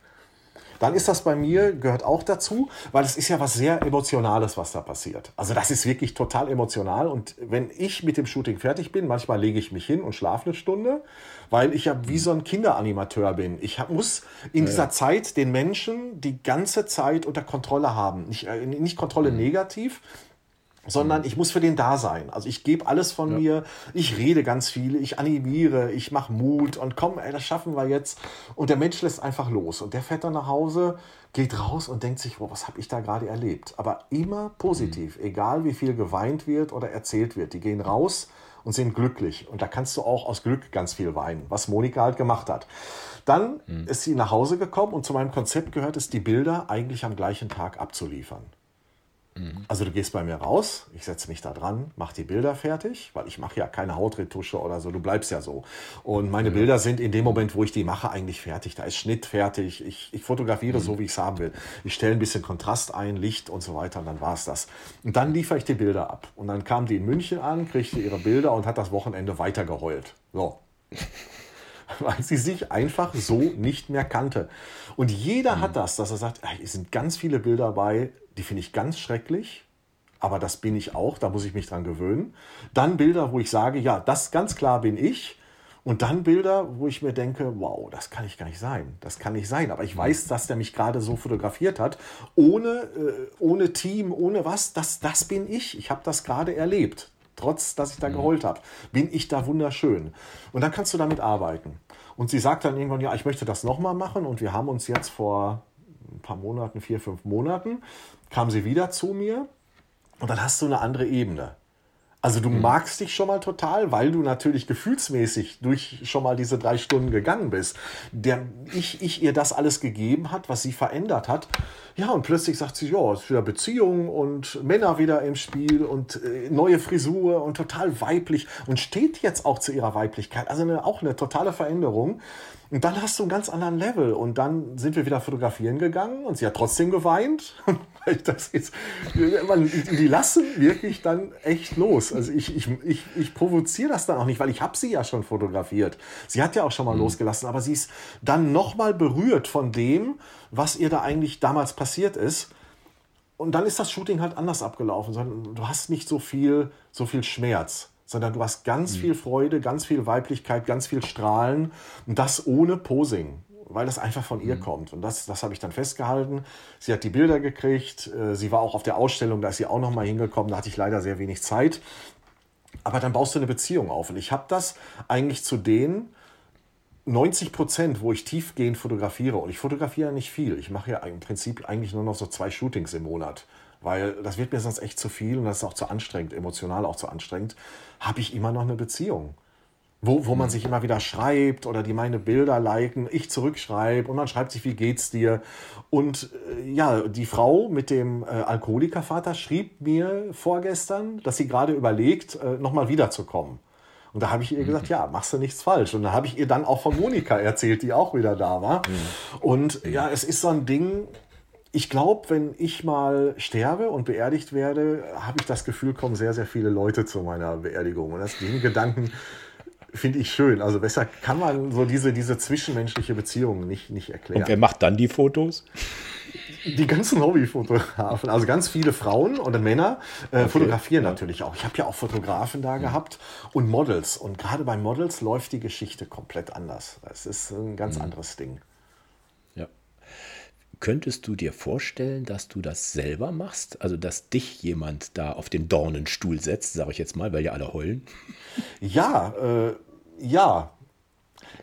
dann ist das bei mir, gehört auch dazu, weil es ist ja was sehr Emotionales, was da passiert. Also das ist wirklich total emotional und wenn ich mit dem Shooting fertig bin, manchmal lege ich mich hin und schlafe eine Stunde, weil ich ja wie so ein Kinderanimateur bin. Ich hab, muss in dieser ja. Zeit den Menschen die ganze Zeit unter Kontrolle haben. Nicht, äh, nicht Kontrolle mhm. negativ, sondern mhm. ich muss für den da sein. Also ich gebe alles von ja. mir, ich rede ganz viel, ich animiere, ich mache Mut und komm, ey, das schaffen wir jetzt. Und der Mensch lässt einfach los und der fährt dann nach Hause, geht raus und denkt sich, wow, was habe ich da gerade erlebt? Aber immer positiv, mhm. egal wie viel geweint wird oder erzählt wird. Die gehen raus und sind glücklich. Und da kannst du auch aus Glück ganz viel weinen, was Monika halt gemacht hat. Dann mhm. ist sie nach Hause gekommen und zu meinem Konzept gehört es, die Bilder eigentlich am gleichen Tag abzuliefern. Mhm. Also du gehst bei mir raus, ich setze mich da dran, mache die Bilder fertig, weil ich mache ja keine Hautretusche oder so, du bleibst ja so. Und meine mhm. Bilder sind in dem Moment, wo ich die mache, eigentlich fertig. Da ist Schnitt fertig, ich, ich fotografiere mhm. so, wie ich es haben will. Ich stelle ein bisschen Kontrast ein, Licht und so weiter und dann war es das. Und dann liefere ich die Bilder ab. Und dann kam die in München an, kriegte ihre Bilder und hat das Wochenende weiter geheult. So. weil sie sich einfach so nicht mehr kannte. Und jeder mhm. hat das, dass er sagt, es sind ganz viele Bilder dabei, die finde ich ganz schrecklich, aber das bin ich auch, da muss ich mich dran gewöhnen. Dann Bilder, wo ich sage, ja, das ganz klar bin ich. Und dann Bilder, wo ich mir denke, wow, das kann ich gar nicht sein. Das kann nicht sein. Aber ich weiß, dass der mich gerade so fotografiert hat, ohne, äh, ohne Team, ohne was. Das, das bin ich. Ich habe das gerade erlebt. Trotz, dass ich da mhm. geheult habe, bin ich da wunderschön. Und dann kannst du damit arbeiten. Und sie sagt dann irgendwann, ja, ich möchte das nochmal machen. Und wir haben uns jetzt vor ein paar Monaten, vier, fünf Monaten, kam sie wieder zu mir und dann hast du eine andere Ebene. Also du mhm. magst dich schon mal total, weil du natürlich gefühlsmäßig durch schon mal diese drei Stunden gegangen bist. Der, ich, ich ihr das alles gegeben hat, was sie verändert hat. Ja, und plötzlich sagt sie, ja, es ist wieder Beziehung und Männer wieder im Spiel und äh, neue Frisur und total weiblich und steht jetzt auch zu ihrer Weiblichkeit. Also eine, auch eine totale Veränderung. Und dann hast du einen ganz anderen Level. Und dann sind wir wieder fotografieren gegangen und sie hat trotzdem geweint. das ist, die lassen wirklich dann echt los. Also ich, ich, ich, ich provoziere das dann auch nicht, weil ich habe sie ja schon fotografiert. Sie hat ja auch schon mal mhm. losgelassen, aber sie ist dann nochmal berührt von dem, was ihr da eigentlich damals passiert ist. Und dann ist das Shooting halt anders abgelaufen. Du hast nicht so viel, so viel Schmerz sondern du hast ganz mhm. viel Freude, ganz viel Weiblichkeit, ganz viel Strahlen und das ohne Posing, weil das einfach von ihr mhm. kommt. Und das, das habe ich dann festgehalten. Sie hat die Bilder gekriegt, äh, sie war auch auf der Ausstellung, da ist sie auch noch mal hingekommen, da hatte ich leider sehr wenig Zeit. aber dann baust du eine Beziehung auf. Und ich habe das eigentlich zu denen 90 Prozent, wo ich tiefgehend fotografiere. Und ich fotografiere nicht viel. Ich mache ja im Prinzip eigentlich nur noch so zwei Shootings im Monat. Weil das wird mir sonst echt zu viel und das ist auch zu anstrengend, emotional auch zu anstrengend. Habe ich immer noch eine Beziehung wo, wo man mhm. sich immer wieder schreibt oder die meine Bilder liken, ich zurückschreibe und man schreibt sich, wie geht's dir? Und äh, ja, die Frau mit dem äh, Alkoholikervater schrieb mir vorgestern, dass sie gerade überlegt, äh, nochmal wiederzukommen. Und da habe ich ihr gesagt, mhm. ja, machst du nichts falsch. Und da habe ich ihr dann auch von Monika erzählt, die auch wieder da war. Mhm. Und ja, es ist so ein Ding, ich glaube, wenn ich mal sterbe und beerdigt werde, habe ich das Gefühl, kommen sehr, sehr viele Leute zu meiner Beerdigung. Und das den Gedanken finde ich schön. Also besser kann man so diese, diese zwischenmenschliche Beziehung nicht, nicht erklären. Und wer macht dann die Fotos? Die ganzen Hobbyfotografen, also ganz viele Frauen und Männer äh, okay. fotografieren ja. natürlich auch. Ich habe ja auch Fotografen da mhm. gehabt und Models. Und gerade bei Models läuft die Geschichte komplett anders. Es ist ein ganz mhm. anderes Ding. Könntest du dir vorstellen, dass du das selber machst? Also, dass dich jemand da auf den Dornenstuhl setzt, sage ich jetzt mal, weil ja alle heulen? Ja, äh, ja.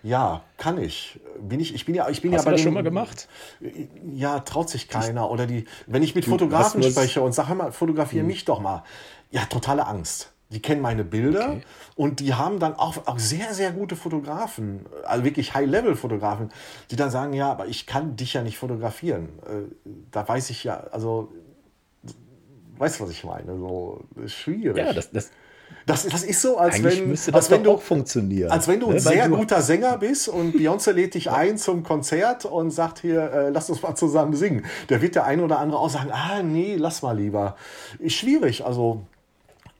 Ja, kann ich. Bin ich, ich bin ja, ich bin Hast ja du das schon mal gemacht? Ja, traut sich keiner. Oder die, wenn ich mit Fotografen spreche und sage mal, fotografiere hm. mich doch mal. Ja, totale Angst. Die kennen meine Bilder okay. und die haben dann auch, auch sehr, sehr gute Fotografen, also wirklich High-Level-Fotografen, die dann sagen, ja, aber ich kann dich ja nicht fotografieren. Äh, da weiß ich ja, also, weißt du, was ich meine? So, schwierig. Ja, das, das, das, das ist so, als Eigentlich wenn, müsste das als wenn du, auch funktionieren. Als wenn du ne? ein sehr du guter Sänger bist und Beyoncé lädt dich ein zum Konzert und sagt hier, äh, lass uns mal zusammen singen. Da wird der eine oder andere auch sagen, ah nee, lass mal lieber. Ist schwierig, also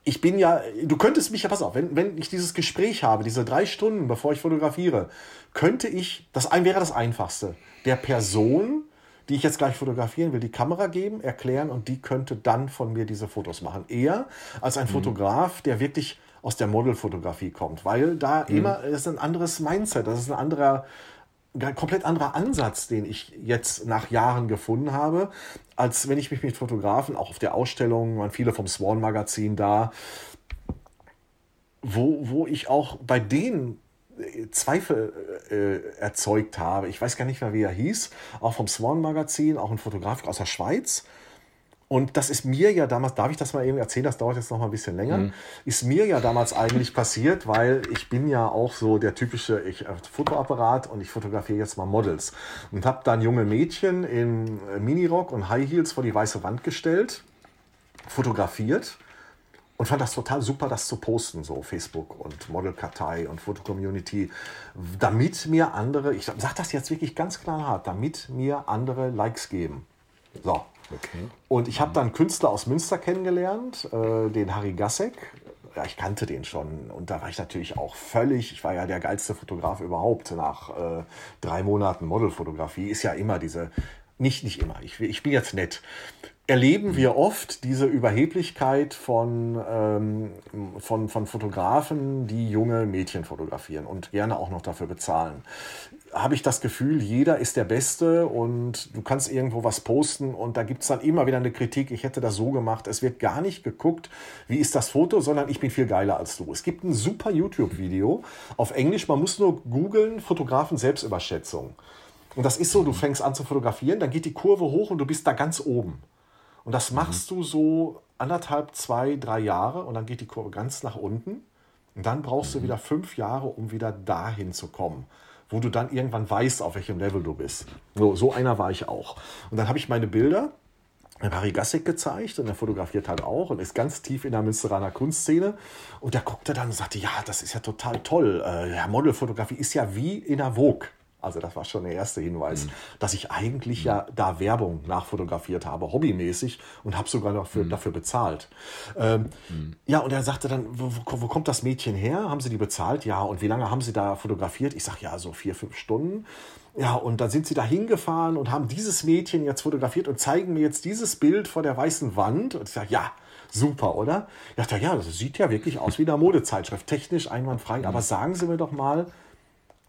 ich bin ja, du könntest mich ja, pass auf, wenn, wenn ich dieses Gespräch habe, diese drei Stunden, bevor ich fotografiere, könnte ich, das ein wäre das Einfachste, der Person, die ich jetzt gleich fotografieren will, die Kamera geben, erklären und die könnte dann von mir diese Fotos machen. Eher als ein mhm. Fotograf, der wirklich aus der Modelfotografie kommt, weil da mhm. immer, das ist ein anderes Mindset, das ist ein anderer, komplett anderer Ansatz, den ich jetzt nach Jahren gefunden habe, als wenn ich mich mit Fotografen, auch auf der Ausstellung, waren viele vom Swan Magazin da, wo, wo ich auch bei denen äh, Zweifel äh, erzeugt habe. Ich weiß gar nicht mehr, wie er hieß. Auch vom Swan Magazin, auch ein Fotograf aus der Schweiz. Und das ist mir ja damals, darf ich das mal eben erzählen, das dauert jetzt noch mal ein bisschen länger, mhm. ist mir ja damals eigentlich passiert, weil ich bin ja auch so der typische ich, äh, Fotoapparat und ich fotografiere jetzt mal Models. Und habe dann junge Mädchen in äh, Minirock und High Heels vor die weiße Wand gestellt, fotografiert und fand das total super, das zu posten, so Facebook und Modelkartei und Fotocommunity, damit mir andere, ich sage das jetzt wirklich ganz klar hart, damit mir andere Likes geben. So, Okay. Und ich habe dann Künstler aus Münster kennengelernt, äh, den Harry Gassek. Ja, ich kannte den schon. Und da war ich natürlich auch völlig, ich war ja der geilste Fotograf überhaupt nach äh, drei Monaten Modelfotografie. Ist ja immer diese, nicht, nicht immer, ich, ich bin jetzt nett erleben wir oft diese Überheblichkeit von, ähm, von, von Fotografen, die junge Mädchen fotografieren und gerne auch noch dafür bezahlen habe ich das Gefühl, jeder ist der Beste und du kannst irgendwo was posten und da gibt es dann immer wieder eine Kritik, ich hätte das so gemacht. Es wird gar nicht geguckt, wie ist das Foto, sondern ich bin viel geiler als du. Es gibt ein super YouTube-Video auf Englisch, man muss nur googeln, Fotografen Selbstüberschätzung. Und das ist so, du fängst an zu fotografieren, dann geht die Kurve hoch und du bist da ganz oben. Und das machst mhm. du so anderthalb, zwei, drei Jahre und dann geht die Kurve ganz nach unten. Und dann brauchst du wieder fünf Jahre, um wieder dahin zu kommen wo du dann irgendwann weißt, auf welchem Level du bist. So, so einer war ich auch. Und dann habe ich meine Bilder Harry Gassek gezeigt und er fotografiert halt auch und ist ganz tief in der Münsteraner Kunstszene. Und der guckte dann und sagte, ja, das ist ja total toll. Äh, ja, Modelfotografie ist ja wie in der Vogue. Also das war schon der erste Hinweis, mhm. dass ich eigentlich mhm. ja da Werbung nachfotografiert habe, hobbymäßig und habe sogar noch für, mhm. dafür bezahlt. Ähm, mhm. ja, und er sagte dann, wo, wo, kommt das Mädchen her? Haben Sie die bezahlt? Ja, und wie lange haben Sie da fotografiert? Ich sage, ja, so vier, fünf Stunden. Ja, und dann sind sie da hingefahren und haben dieses Mädchen jetzt fotografiert und zeigen mir jetzt dieses Bild vor der weißen Wand. Und ich sage, ja, super, oder? Ich dachte, ja, das sieht ja wirklich aus wie eine Modezeitschrift, technisch einwandfrei. Aber mhm. sagen Sie mir doch mal,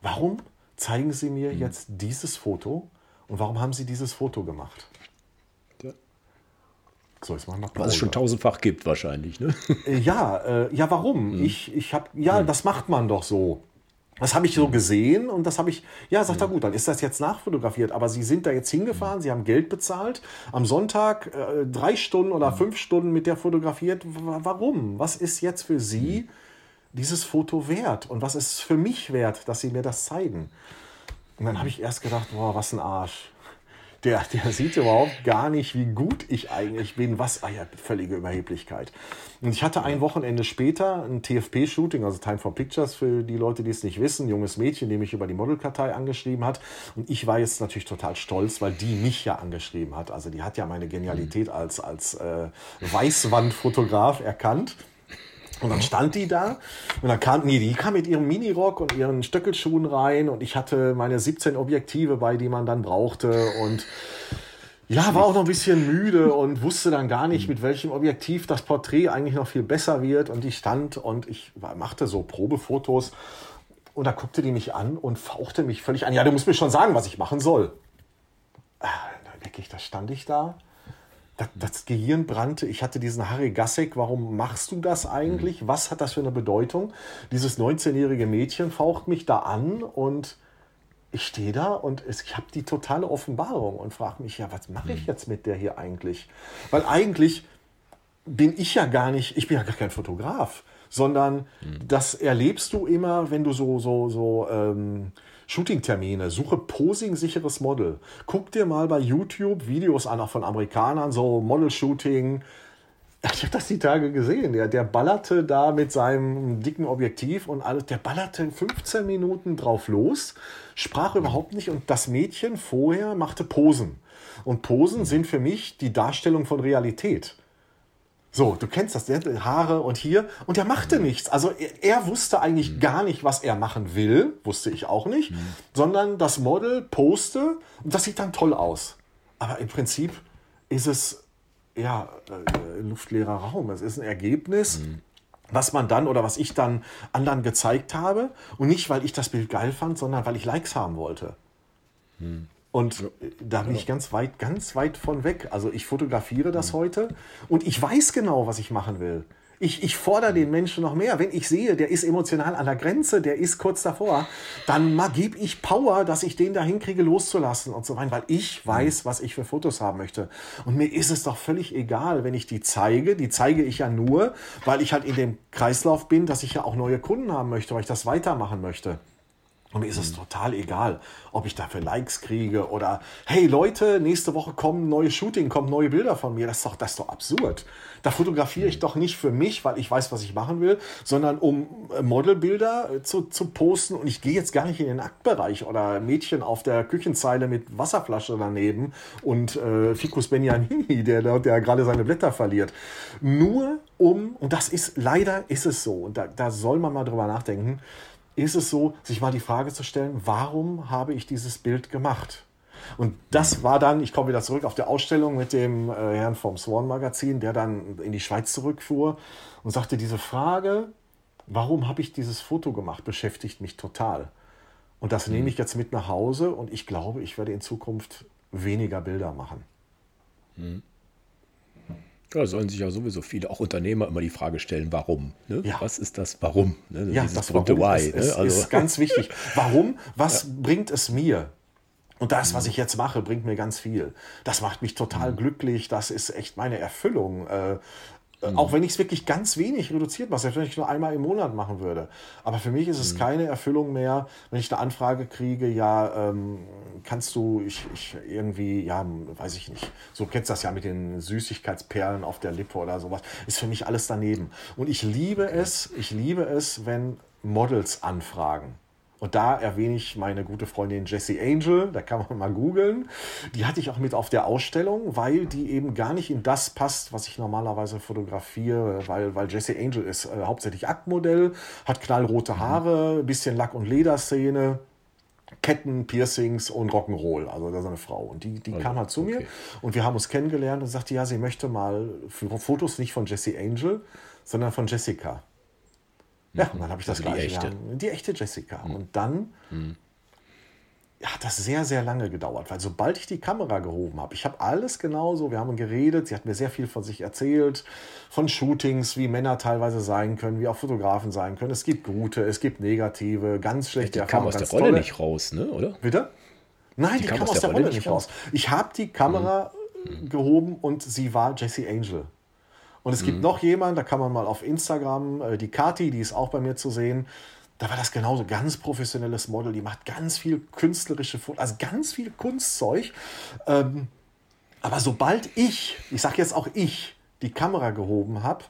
warum zeigen Sie mir mhm. jetzt dieses Foto und warum haben Sie dieses Foto gemacht? Ja. So, jetzt machen wir Was es schon tausendfach gibt wahrscheinlich, ne? Äh, ja, äh, ja, warum? Mhm. Ich, ich habe, ja, mhm. das macht man doch so. Das habe ich so hm. gesehen und das habe ich, ja, sagt er hm. gut, dann ist das jetzt nachfotografiert. Aber Sie sind da jetzt hingefahren, hm. Sie haben Geld bezahlt, am Sonntag äh, drei Stunden oder fünf Stunden mit der fotografiert. Warum? Was ist jetzt für Sie dieses Foto wert? Und was ist für mich wert, dass Sie mir das zeigen? Und dann habe ich erst gedacht, boah, was ein Arsch der, der sieht überhaupt gar nicht, wie gut ich eigentlich bin. Was, ah ja, völlige Überheblichkeit. Und ich hatte ein Wochenende später ein TFP-Shooting, also Time for Pictures für die Leute, die es nicht wissen, ein junges Mädchen, die mich über die Modelkartei angeschrieben hat. Und ich war jetzt natürlich total stolz, weil die mich ja angeschrieben hat. Also die hat ja meine Genialität als, als äh, Weißwandfotograf erkannt. Und dann stand die da und dann kam, nee, die kam mit ihrem Minirock und ihren Stöckelschuhen rein und ich hatte meine 17 Objektive bei, die man dann brauchte und ja, war auch noch ein bisschen müde und wusste dann gar nicht, mit welchem Objektiv das Porträt eigentlich noch viel besser wird und die stand und ich machte so Probefotos und da guckte die mich an und fauchte mich völlig an. Ja, du musst mir schon sagen, was ich machen soll. Da denke ich, da stand ich da das, das, Gehirn brannte. Ich hatte diesen Harry Gassek. Warum machst du das eigentlich? Mhm. Was hat das für eine Bedeutung? Dieses 19-jährige Mädchen faucht mich da an und ich stehe da und ich habe die totale Offenbarung und frage mich, ja, was mache ich mhm. jetzt mit der hier eigentlich? Weil eigentlich bin ich ja gar nicht, ich bin ja gar kein Fotograf, sondern mhm. das erlebst du immer, wenn du so, so, so, ähm, Shooting-Termine, suche posing-sicheres Model. Guck dir mal bei YouTube Videos an, auch von Amerikanern, so Model-Shooting. Ich habe das die Tage gesehen. Der, der ballerte da mit seinem dicken Objektiv und alles. Der ballerte 15 Minuten drauf los, sprach überhaupt nicht und das Mädchen vorher machte Posen. Und Posen sind für mich die Darstellung von Realität. So, du kennst das, der Haare und hier. Und der machte mhm. nichts. Also er, er wusste eigentlich mhm. gar nicht, was er machen will. Wusste ich auch nicht. Mhm. Sondern das Model poste und das sieht dann toll aus. Aber im Prinzip ist es ja äh, luftleerer Raum. Es ist ein Ergebnis. Mhm. Was man dann oder was ich dann anderen gezeigt habe. Und nicht, weil ich das Bild geil fand, sondern weil ich Likes haben wollte. Mhm. Und ja. da bin ich ganz weit, ganz weit von weg. Also ich fotografiere das mhm. heute und ich weiß genau, was ich machen will. Ich, ich fordere den Menschen noch mehr. Wenn ich sehe, der ist emotional an der Grenze, der ist kurz davor, dann gebe ich Power, dass ich den da hinkriege, loszulassen und so weiter, weil ich weiß, was ich für Fotos haben möchte. Und mir ist es doch völlig egal, wenn ich die zeige. Die zeige ich ja nur, weil ich halt in dem Kreislauf bin, dass ich ja auch neue Kunden haben möchte, weil ich das weitermachen möchte. Und mir ist es total egal, ob ich dafür Likes kriege oder hey Leute, nächste Woche kommen neue Shooting, kommen neue Bilder von mir. Das ist doch, das ist doch absurd. Da fotografiere ich doch nicht für mich, weil ich weiß, was ich machen will, sondern um äh, Modelbilder äh, zu, zu posten. Und ich gehe jetzt gar nicht in den Aktbereich oder Mädchen auf der Küchenzeile mit Wasserflasche daneben und äh, Ficus Benjanini, der, der gerade seine Blätter verliert. Nur um, und das ist, leider ist es so, und da, da soll man mal drüber nachdenken, ist es so, sich mal die Frage zu stellen, warum habe ich dieses Bild gemacht? Und das war dann, ich komme wieder zurück auf der Ausstellung mit dem äh, Herrn vom Swan Magazin, der dann in die Schweiz zurückfuhr und sagte, diese Frage, warum habe ich dieses Foto gemacht, beschäftigt mich total. Und das mhm. nehme ich jetzt mit nach Hause und ich glaube, ich werde in Zukunft weniger Bilder machen. Mhm. Ja, sollen sich ja sowieso viele, auch Unternehmer, immer die Frage stellen, warum? Ne? Ja. Was ist das Warum? Ne? Ja, Dieses das Warum Why, ist, ne? ist, also. ist ganz wichtig. Warum? Was ja. bringt es mir? Und das, was mhm. ich jetzt mache, bringt mir ganz viel. Das macht mich total mhm. glücklich. Das ist echt meine Erfüllung. Äh, Mhm. Auch wenn ich es wirklich ganz wenig reduziert mache, selbst wenn ich nur einmal im Monat machen würde. Aber für mich ist es mhm. keine Erfüllung mehr, wenn ich eine Anfrage kriege, ja, ähm, kannst du, ich, ich irgendwie, ja, weiß ich nicht, so kennst du das ja mit den Süßigkeitsperlen auf der Lippe oder sowas, ist für mich alles daneben. Und ich liebe es, ich liebe es, wenn Models anfragen. Und da erwähne ich meine gute Freundin Jessie Angel, da kann man mal googeln. Die hatte ich auch mit auf der Ausstellung, weil die eben gar nicht in das passt, was ich normalerweise fotografiere, weil, weil Jessie Angel ist äh, hauptsächlich Aktmodell, hat knallrote mhm. Haare, bisschen Lack- und Lederszene. Ketten, Piercings und Rock'n'Roll. Also das ist eine Frau. Und die, die also, kam halt zu okay. mir und wir haben uns kennengelernt und sagte, ja, sie möchte mal Fotos nicht von Jessie Angel, sondern von Jessica. Ja, und dann habe ich das also gleiche. Die echte. die echte Jessica. Mhm. Und dann mhm. hat das sehr, sehr lange gedauert, weil sobald ich die Kamera gehoben habe, ich habe alles genauso, wir haben geredet, sie hat mir sehr viel von sich erzählt, von Shootings, wie Männer teilweise sein können, wie auch Fotografen sein können. Es gibt gute, es gibt negative, ganz schlechte die kam aus der Rolle tolle. nicht raus, ne? oder? Bitte? Nein, die, die kam, aus der, Rolle, Rolle nicht raus. Ich habe die Kamera mhm. gehoben und sie war Jesse Angel. Und es gibt mhm. noch jemanden, da kann man mal auf Instagram, äh, die Kati, die ist auch bei mir zu sehen, da war das genauso ganz professionelles Model, die macht ganz viel künstlerische Fotos, also ganz viel Kunstzeug. Ähm, aber sobald ich, ich sage jetzt auch ich, die Kamera gehoben habe,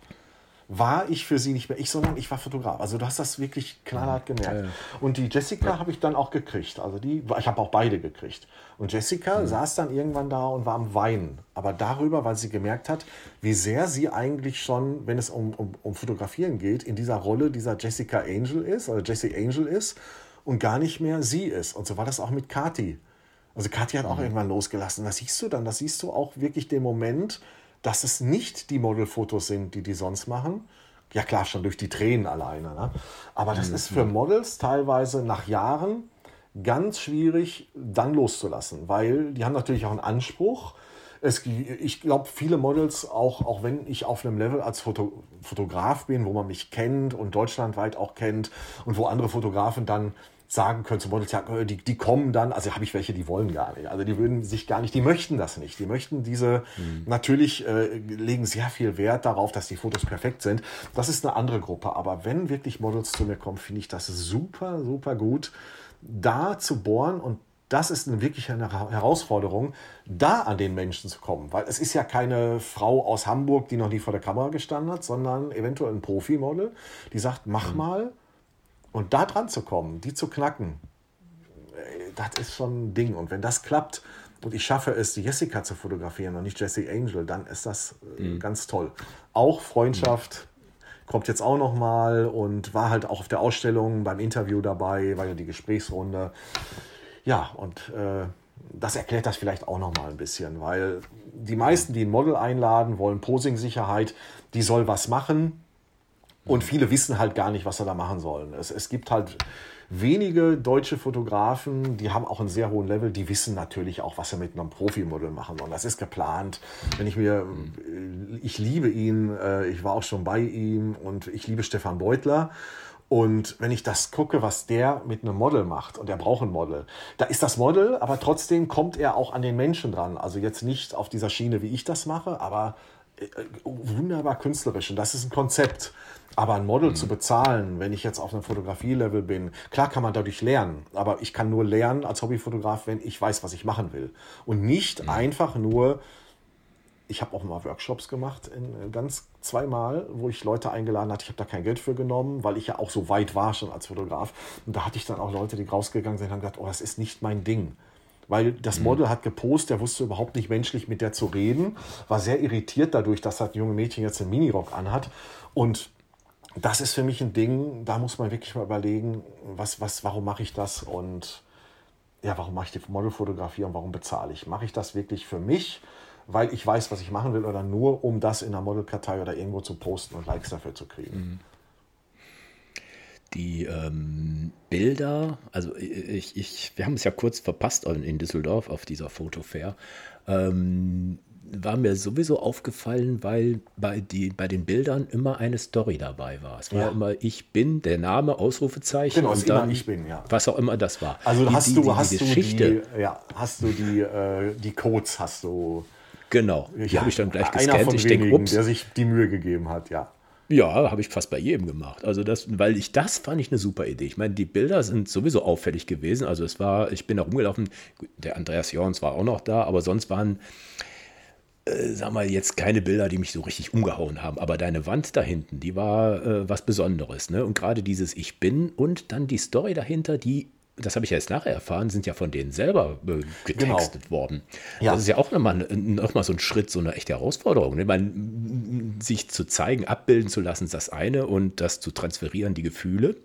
war ich für sie nicht mehr ich, sondern ich war Fotograf. Also du hast das wirklich knallhart gemerkt. Ja, ja. Und die Jessica ja. habe ich dann auch gekriegt. Also die, ich habe auch beide gekriegt. Und Jessica mhm. saß dann irgendwann da und war am Weinen. Aber darüber, weil sie gemerkt hat, wie sehr sie eigentlich schon, wenn es um, um, um Fotografieren geht, in dieser Rolle dieser Jessica Angel ist, oder Jessie Angel ist und gar nicht mehr sie ist. Und so war das auch mit Kati. Also Kathi hat auch mhm. irgendwann losgelassen. Das siehst du dann, das siehst du auch wirklich den Moment, dass es nicht die Modelfotos sind, die die sonst machen. Ja klar, schon durch die Tränen alleine. Ne? Aber das mhm. ist für Models teilweise nach Jahren ganz schwierig, dann loszulassen, weil die haben natürlich auch einen Anspruch. Es, ich glaube, viele Models, auch, auch wenn ich auf einem Level als Foto, Fotograf bin, wo man mich kennt und deutschlandweit auch kennt und wo andere Fotografen dann sagen können zum Models, ja, die, die kommen dann, also habe ich welche, die wollen gar nicht. Also die würden sich gar nicht, die möchten das nicht. Die möchten diese, mhm. natürlich äh, legen sehr viel Wert darauf, dass die Fotos perfekt sind. Das ist eine andere Gruppe. Aber wenn wirklich Models zu mir kommen, finde ich das super, super gut, da zu bohren und das ist eine wirkliche Herausforderung, da an den Menschen zu kommen. Weil es ist ja keine Frau aus Hamburg, die noch nie vor der Kamera gestanden hat, sondern eventuell ein Profimodel, die sagt, mach mhm. mal, und da dran zu kommen, die zu knacken, das ist schon ein Ding. Und wenn das klappt und ich schaffe es, Jessica zu fotografieren und nicht Jesse Angel, dann ist das äh, mhm. ganz toll. Auch Freundschaft mhm. kommt jetzt auch noch mal und war halt auch auf der Ausstellung beim Interview dabei, war ja die Gesprächsrunde. Ja, und äh, das erklärt das vielleicht auch noch mal ein bisschen, weil die meisten, die ein Model einladen, wollen Posing-Sicherheit, die soll was machen und viele wissen halt gar nicht, was sie da machen sollen. Es, es gibt halt wenige deutsche Fotografen, die haben auch einen sehr hohen Level, die wissen natürlich auch, was sie mit einem Profimodel machen sollen. Das ist geplant. Wenn ich mir, ich liebe ihn, äh, ich war auch schon bei ihm und ich liebe Stefan Beutler. Und wenn ich das gucke, was der mit einem Model macht, und er braucht ein Model, da ist das Model, aber trotzdem kommt er auch an den Menschen dran. Also jetzt nicht auf dieser Schiene, wie ich das mache, aber äh, wunderbar künstlerisch. Und das ist ein Konzept. Aber ein Model mhm. zu bezahlen, wenn ich jetzt auf einem Fotografielevel bin, klar kann man dadurch lernen, aber ich kann nur lernen als Hobbyfotograf, wenn ich weiß, was ich machen will. Und nicht mhm. einfach nur, ich habe auch mal Workshops gemacht, in, äh, ganz zweimal, wo ich Leute eingeladen hatte. Ich habe da kein Geld für genommen, weil ich ja auch so weit war schon als Fotograf. Und da hatte ich dann auch Leute, die rausgegangen sind und haben gesagt, oh, das ist nicht mein Ding. Weil das mhm. Model hat gepostet, der wusste überhaupt nicht menschlich mit der zu reden, war sehr irritiert dadurch, dass das junge Mädchen jetzt einen Minirock anhat. Und das ist für mich ein Ding, da muss man wirklich mal überlegen, was, was, warum mache ich das und ja, warum mache ich die Modelfotografie und warum bezahle ich? Mache ich das wirklich für mich, weil ich weiß, was ich machen will oder nur, um das in einer Modelkartei oder irgendwo zu posten und Likes dafür zu kriegen? Mhm. Die ähm, Bilder, also ich, ich, wir haben es ja kurz verpasst in Düsseldorf auf dieser Fotofair. Ähm, war mir sowieso aufgefallen, weil bei, die, bei den Bildern immer eine Story dabei war. Es war ja. immer Ich bin, der Name, Ausrufezeichen. Genau, und dann, Ich bin, ja. Was auch immer das war. Also die, hast, die, du, die, hast, du die, ja, hast du die, äh, die Codes, hast du. Genau, die ja, habe ich dann gleich gescannt. Einer von ich denke, ups. Der sich die Mühe gegeben hat, ja. Ja, habe ich fast bei jedem gemacht. Also das, weil ich das fand ich eine super Idee. Ich meine, die Bilder sind sowieso auffällig gewesen. Also es war, ich bin da rumgelaufen, der Andreas Jorns war auch noch da, aber sonst waren äh, sag mal, jetzt keine Bilder, die mich so richtig umgehauen haben, aber deine Wand da hinten, die war äh, was Besonderes. Ne? Und gerade dieses Ich bin und dann die Story dahinter, die, das habe ich ja jetzt nachher erfahren, sind ja von denen selber äh, getextet genau. worden. Ja. Das ist ja auch nochmal, noch mal so ein Schritt, so eine echte Herausforderung. Ne? Man, sich zu zeigen, abbilden zu lassen, ist das eine und das zu transferieren, die Gefühle,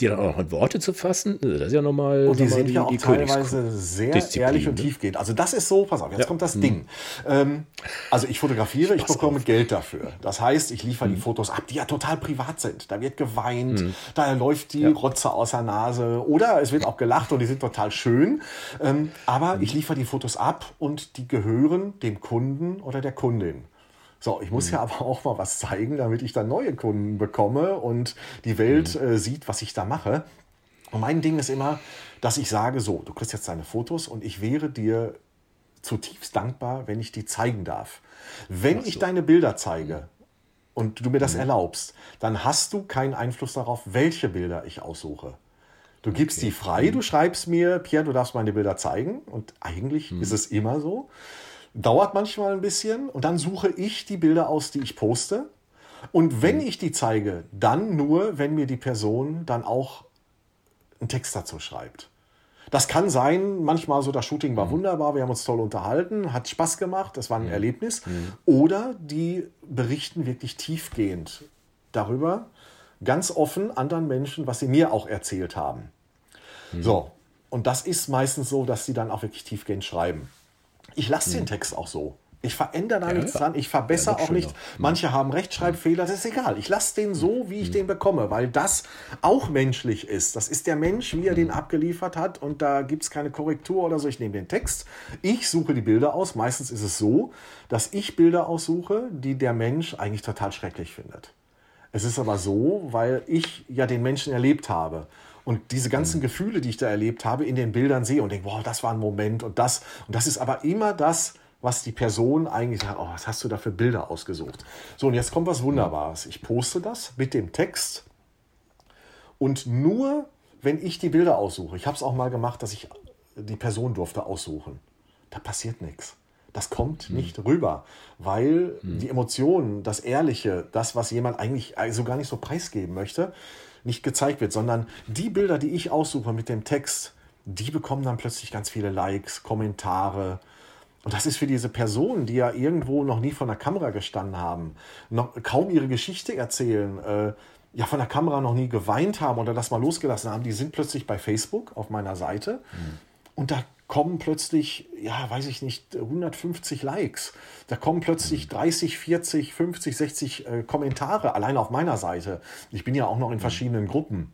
die dann auch noch in Worte zu fassen, das ist ja nochmal. Und die sind ja auch die teilweise sehr ehrlich und ne? tiefgehend. Also das ist so, pass auf, jetzt ja. kommt das hm. Ding. Ähm, also ich fotografiere, Spaß ich bekomme auf. Geld dafür. Das heißt, ich liefere hm. die Fotos ab, die ja total privat sind. Da wird geweint, hm. da läuft die ja. Rotze aus der Nase oder es wird auch gelacht und die sind total schön. Ähm, aber hm. ich liefere die Fotos ab und die gehören dem Kunden oder der Kundin. So, ich muss mhm. ja aber auch mal was zeigen, damit ich dann neue Kunden bekomme und die Welt mhm. äh, sieht, was ich da mache. Und mein Ding ist immer, dass ich sage, so, du kriegst jetzt deine Fotos und ich wäre dir zutiefst dankbar, wenn ich die zeigen darf. Wenn so. ich deine Bilder zeige und du mir das mhm. erlaubst, dann hast du keinen Einfluss darauf, welche Bilder ich aussuche. Du gibst okay. die frei, du mhm. schreibst mir, Pierre, du darfst meine Bilder zeigen. Und eigentlich mhm. ist es immer so. Dauert manchmal ein bisschen und dann suche ich die Bilder aus, die ich poste. Und wenn mhm. ich die zeige, dann nur, wenn mir die Person dann auch einen Text dazu schreibt. Das kann sein, manchmal so, das Shooting war mhm. wunderbar, wir haben uns toll unterhalten, hat Spaß gemacht, das war ein mhm. Erlebnis. Mhm. Oder die berichten wirklich tiefgehend darüber, ganz offen anderen Menschen, was sie mir auch erzählt haben. Mhm. So, und das ist meistens so, dass sie dann auch wirklich tiefgehend schreiben. Ich lasse den hm. Text auch so. Ich verändere da ja, nichts dran, ich verbessere ja, auch nichts. Hm. Manche haben Rechtschreibfehler, das ist egal. Ich lasse den so, wie ich hm. den bekomme, weil das auch menschlich ist. Das ist der Mensch, wie er den abgeliefert hat und da gibt es keine Korrektur oder so. Ich nehme den Text, ich suche die Bilder aus. Meistens ist es so, dass ich Bilder aussuche, die der Mensch eigentlich total schrecklich findet. Es ist aber so, weil ich ja den Menschen erlebt habe und diese ganzen mhm. Gefühle, die ich da erlebt habe, in den Bildern sehe und denke, boah, das war ein Moment und das. Und das ist aber immer das, was die Person eigentlich sagt, oh, was hast du da für Bilder ausgesucht? So, und jetzt kommt was Wunderbares. Ich poste das mit dem Text und nur, wenn ich die Bilder aussuche, ich habe es auch mal gemacht, dass ich die Person durfte aussuchen, da passiert nichts. Das kommt hm. nicht rüber, weil hm. die Emotionen, das Ehrliche, das, was jemand eigentlich so gar nicht so preisgeben möchte, nicht gezeigt wird, sondern die Bilder, die ich aussuche mit dem Text, die bekommen dann plötzlich ganz viele Likes, Kommentare. Und das ist für diese Personen, die ja irgendwo noch nie vor der Kamera gestanden haben, noch kaum ihre Geschichte erzählen, äh, ja von der Kamera noch nie geweint haben oder das mal losgelassen haben, die sind plötzlich bei Facebook auf meiner Seite. Mhm. Und da kommen plötzlich, ja, weiß ich nicht, 150 Likes. Da kommen plötzlich 30, 40, 50, 60 äh, Kommentare allein auf meiner Seite. Ich bin ja auch noch in verschiedenen Gruppen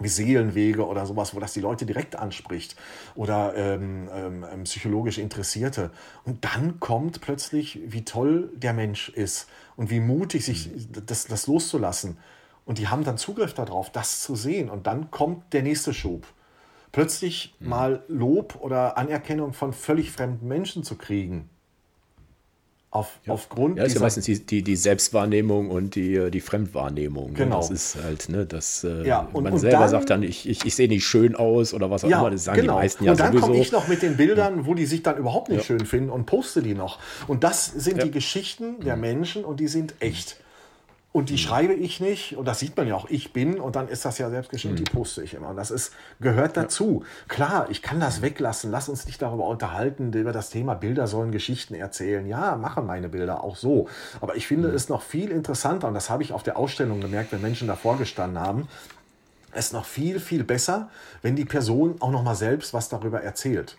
wie Seelenwege oder sowas, wo das die Leute direkt anspricht oder ähm, ähm, psychologisch Interessierte. Und dann kommt plötzlich, wie toll der Mensch ist und wie mutig sich das, das loszulassen. Und die haben dann Zugriff darauf, das zu sehen. Und dann kommt der nächste Schub plötzlich mhm. mal Lob oder Anerkennung von völlig fremden Menschen zu kriegen. Auf, ja. Aufgrund ja, ist ja meistens die, die, die, Selbstwahrnehmung und die, die Fremdwahrnehmung. Ne? Genau. Das ist halt, ne, dass äh, ja, und, man und selber dann, sagt dann, ich, ich, ich sehe nicht schön aus oder was auch ja, immer. Das sagen genau. die meisten ja Und dann komme ich noch mit den Bildern, wo die sich dann überhaupt nicht schön finden und poste die noch. Und das sind die Geschichten der mhm. Menschen und die sind echt. Und die mhm. schreibe ich nicht, und das sieht man ja auch, ich bin, und dann ist das ja selbstgeschrieben, mhm. die poste ich immer. Und das ist, gehört dazu. Ja. Klar, ich kann das weglassen, lass uns nicht darüber unterhalten, über das Thema Bilder sollen Geschichten erzählen. Ja, machen meine Bilder auch so. Aber ich finde mhm. es noch viel interessanter, und das habe ich auf der Ausstellung gemerkt, wenn Menschen davor gestanden haben, es noch viel, viel besser, wenn die Person auch noch mal selbst was darüber erzählt.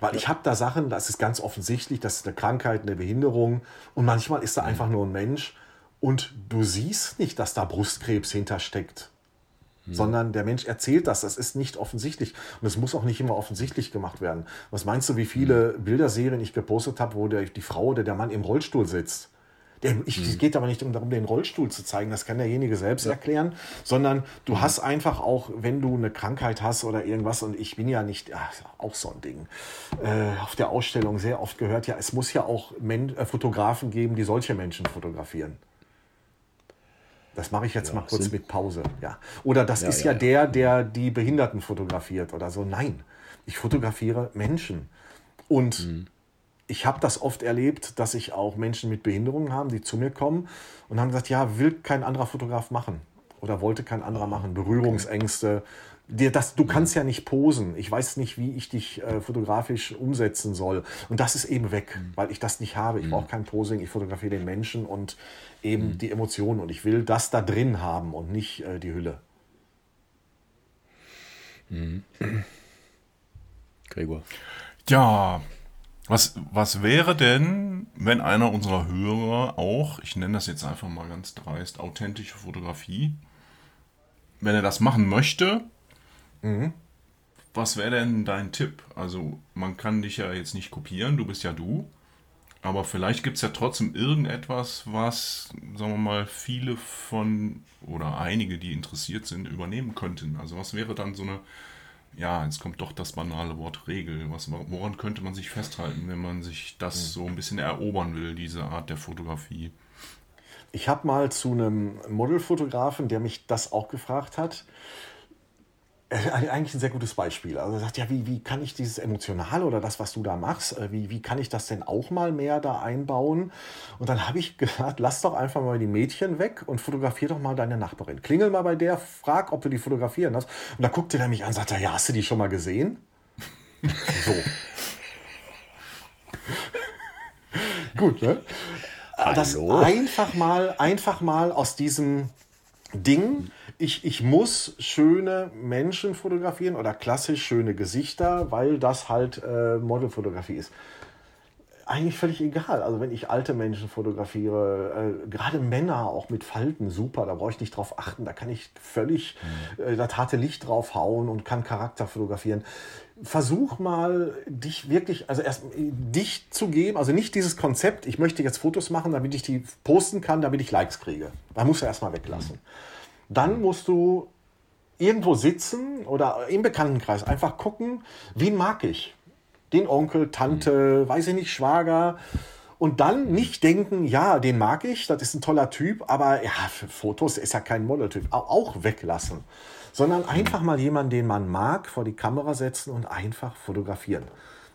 Weil ich habe da Sachen, das ist ganz offensichtlich, das ist eine Krankheit, eine Behinderung, und manchmal ist da mhm. einfach nur ein Mensch, und du siehst nicht, dass da Brustkrebs hintersteckt. Hm. Sondern der Mensch erzählt das. Das ist nicht offensichtlich. Und es muss auch nicht immer offensichtlich gemacht werden. Was meinst du, wie viele hm. Bilderserien ich gepostet habe, wo der, die Frau oder der Mann im Rollstuhl sitzt? Der, ich, Es hm. geht aber nicht darum, den Rollstuhl zu zeigen, das kann derjenige selbst ja. erklären, sondern du mhm. hast einfach auch, wenn du eine Krankheit hast oder irgendwas, und ich bin ja nicht, ach, auch so ein Ding, äh, auf der Ausstellung sehr oft gehört, ja, es muss ja auch Men äh, Fotografen geben, die solche Menschen fotografieren. Das mache ich jetzt ja, mal kurz mit Pause. Ja. Oder das ja, ist ja, ja, der, der die Behinderten fotografiert oder so. Nein, ich fotografiere Menschen. Und mhm. ich habe das oft erlebt, dass ich auch Menschen mit Behinderungen haben, die zu mir kommen und haben gesagt, ja, will kein anderer Fotograf machen oder wollte kein anderer ah, machen. Berührungsängste, dir das, du kannst ja nicht posen. Ich weiß nicht, wie ich dich äh, fotografisch umsetzen soll. Und das ist eben weg, mhm. weil ich das nicht habe. Ich mhm. brauche kein Posing. Ich fotografiere den Menschen und eben mhm. die Emotionen. Und ich will das da drin haben und nicht äh, die Hülle. Mhm. Gregor. Ja, was, was wäre denn, wenn einer unserer Hörer auch, ich nenne das jetzt einfach mal ganz dreist, authentische Fotografie, wenn er das machen möchte, mhm. was wäre denn dein Tipp? Also man kann dich ja jetzt nicht kopieren, du bist ja du, aber vielleicht gibt es ja trotzdem irgendetwas, was, sagen wir mal, viele von oder einige, die interessiert sind, übernehmen könnten. Also was wäre dann so eine ja, jetzt kommt doch das banale Wort Regel. Was, woran könnte man sich festhalten, wenn man sich das so ein bisschen erobern will, diese Art der Fotografie? Ich habe mal zu einem Modelfotografen, der mich das auch gefragt hat, eigentlich ein sehr gutes Beispiel. Also er sagt, ja, wie, wie kann ich dieses Emotionale oder das, was du da machst, äh, wie, wie kann ich das denn auch mal mehr da einbauen? Und dann habe ich gesagt, lass doch einfach mal die Mädchen weg und fotografier doch mal deine Nachbarin. Klingel mal bei der, frag, ob du die fotografieren hast. Und da guckte er mich an und sagte, ja, hast du die schon mal gesehen? so. Gut, ne? Hallo? Das einfach mal, einfach mal aus diesem Ding ich, ich muss schöne Menschen fotografieren oder klassisch schöne Gesichter, weil das halt äh, Modelfotografie ist. Eigentlich völlig egal. Also wenn ich alte Menschen fotografiere, äh, gerade Männer auch mit Falten, super, da brauche ich nicht drauf achten. Da kann ich völlig mhm. äh, das harte Licht drauf hauen und kann Charakter fotografieren versuch mal, dich wirklich, also erst dich zu geben, also nicht dieses Konzept, ich möchte jetzt Fotos machen, damit ich die posten kann, damit ich Likes kriege. Da musst du erstmal weglassen. Mhm. Dann musst du irgendwo sitzen oder im Bekanntenkreis einfach gucken, wen mag ich? Den Onkel, Tante, mhm. weiß ich nicht, Schwager. Und dann nicht denken, ja, den mag ich, das ist ein toller Typ, aber ja, für Fotos ist er kein Modeltyp. Auch weglassen. Sondern einfach mal jemanden, den man mag, vor die Kamera setzen und einfach fotografieren.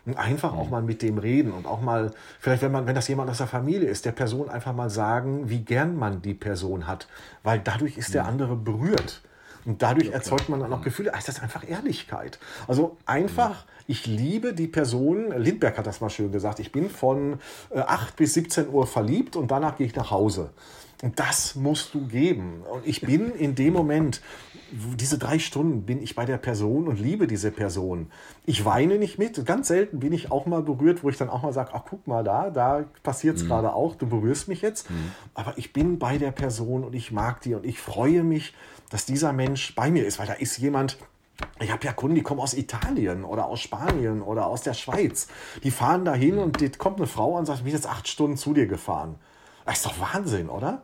Und einfach auch mhm. mal mit dem reden und auch mal, vielleicht wenn man, wenn das jemand aus der Familie ist, der Person einfach mal sagen, wie gern man die Person hat. Weil dadurch ist der mhm. andere berührt. Und dadurch erzeugt man dann auch Gefühle. Das ist einfach Ehrlichkeit. Also einfach, ich liebe die Person. Lindberg hat das mal schön gesagt. Ich bin von 8 äh, bis 17 Uhr verliebt und danach gehe ich nach Hause. Und das musst du geben. Und ich bin in dem Moment, diese drei Stunden bin ich bei der Person und liebe diese Person. Ich weine nicht mit. Ganz selten bin ich auch mal berührt, wo ich dann auch mal sage, ach guck mal da, da passiert es mhm. gerade auch, du berührst mich jetzt. Mhm. Aber ich bin bei der Person und ich mag die und ich freue mich, dass dieser Mensch bei mir ist, weil da ist jemand, ich habe ja Kunden, die kommen aus Italien oder aus Spanien oder aus der Schweiz. Die fahren dahin und die, kommt eine Frau und sagt, ich bin jetzt acht Stunden zu dir gefahren. Das ist doch Wahnsinn, oder?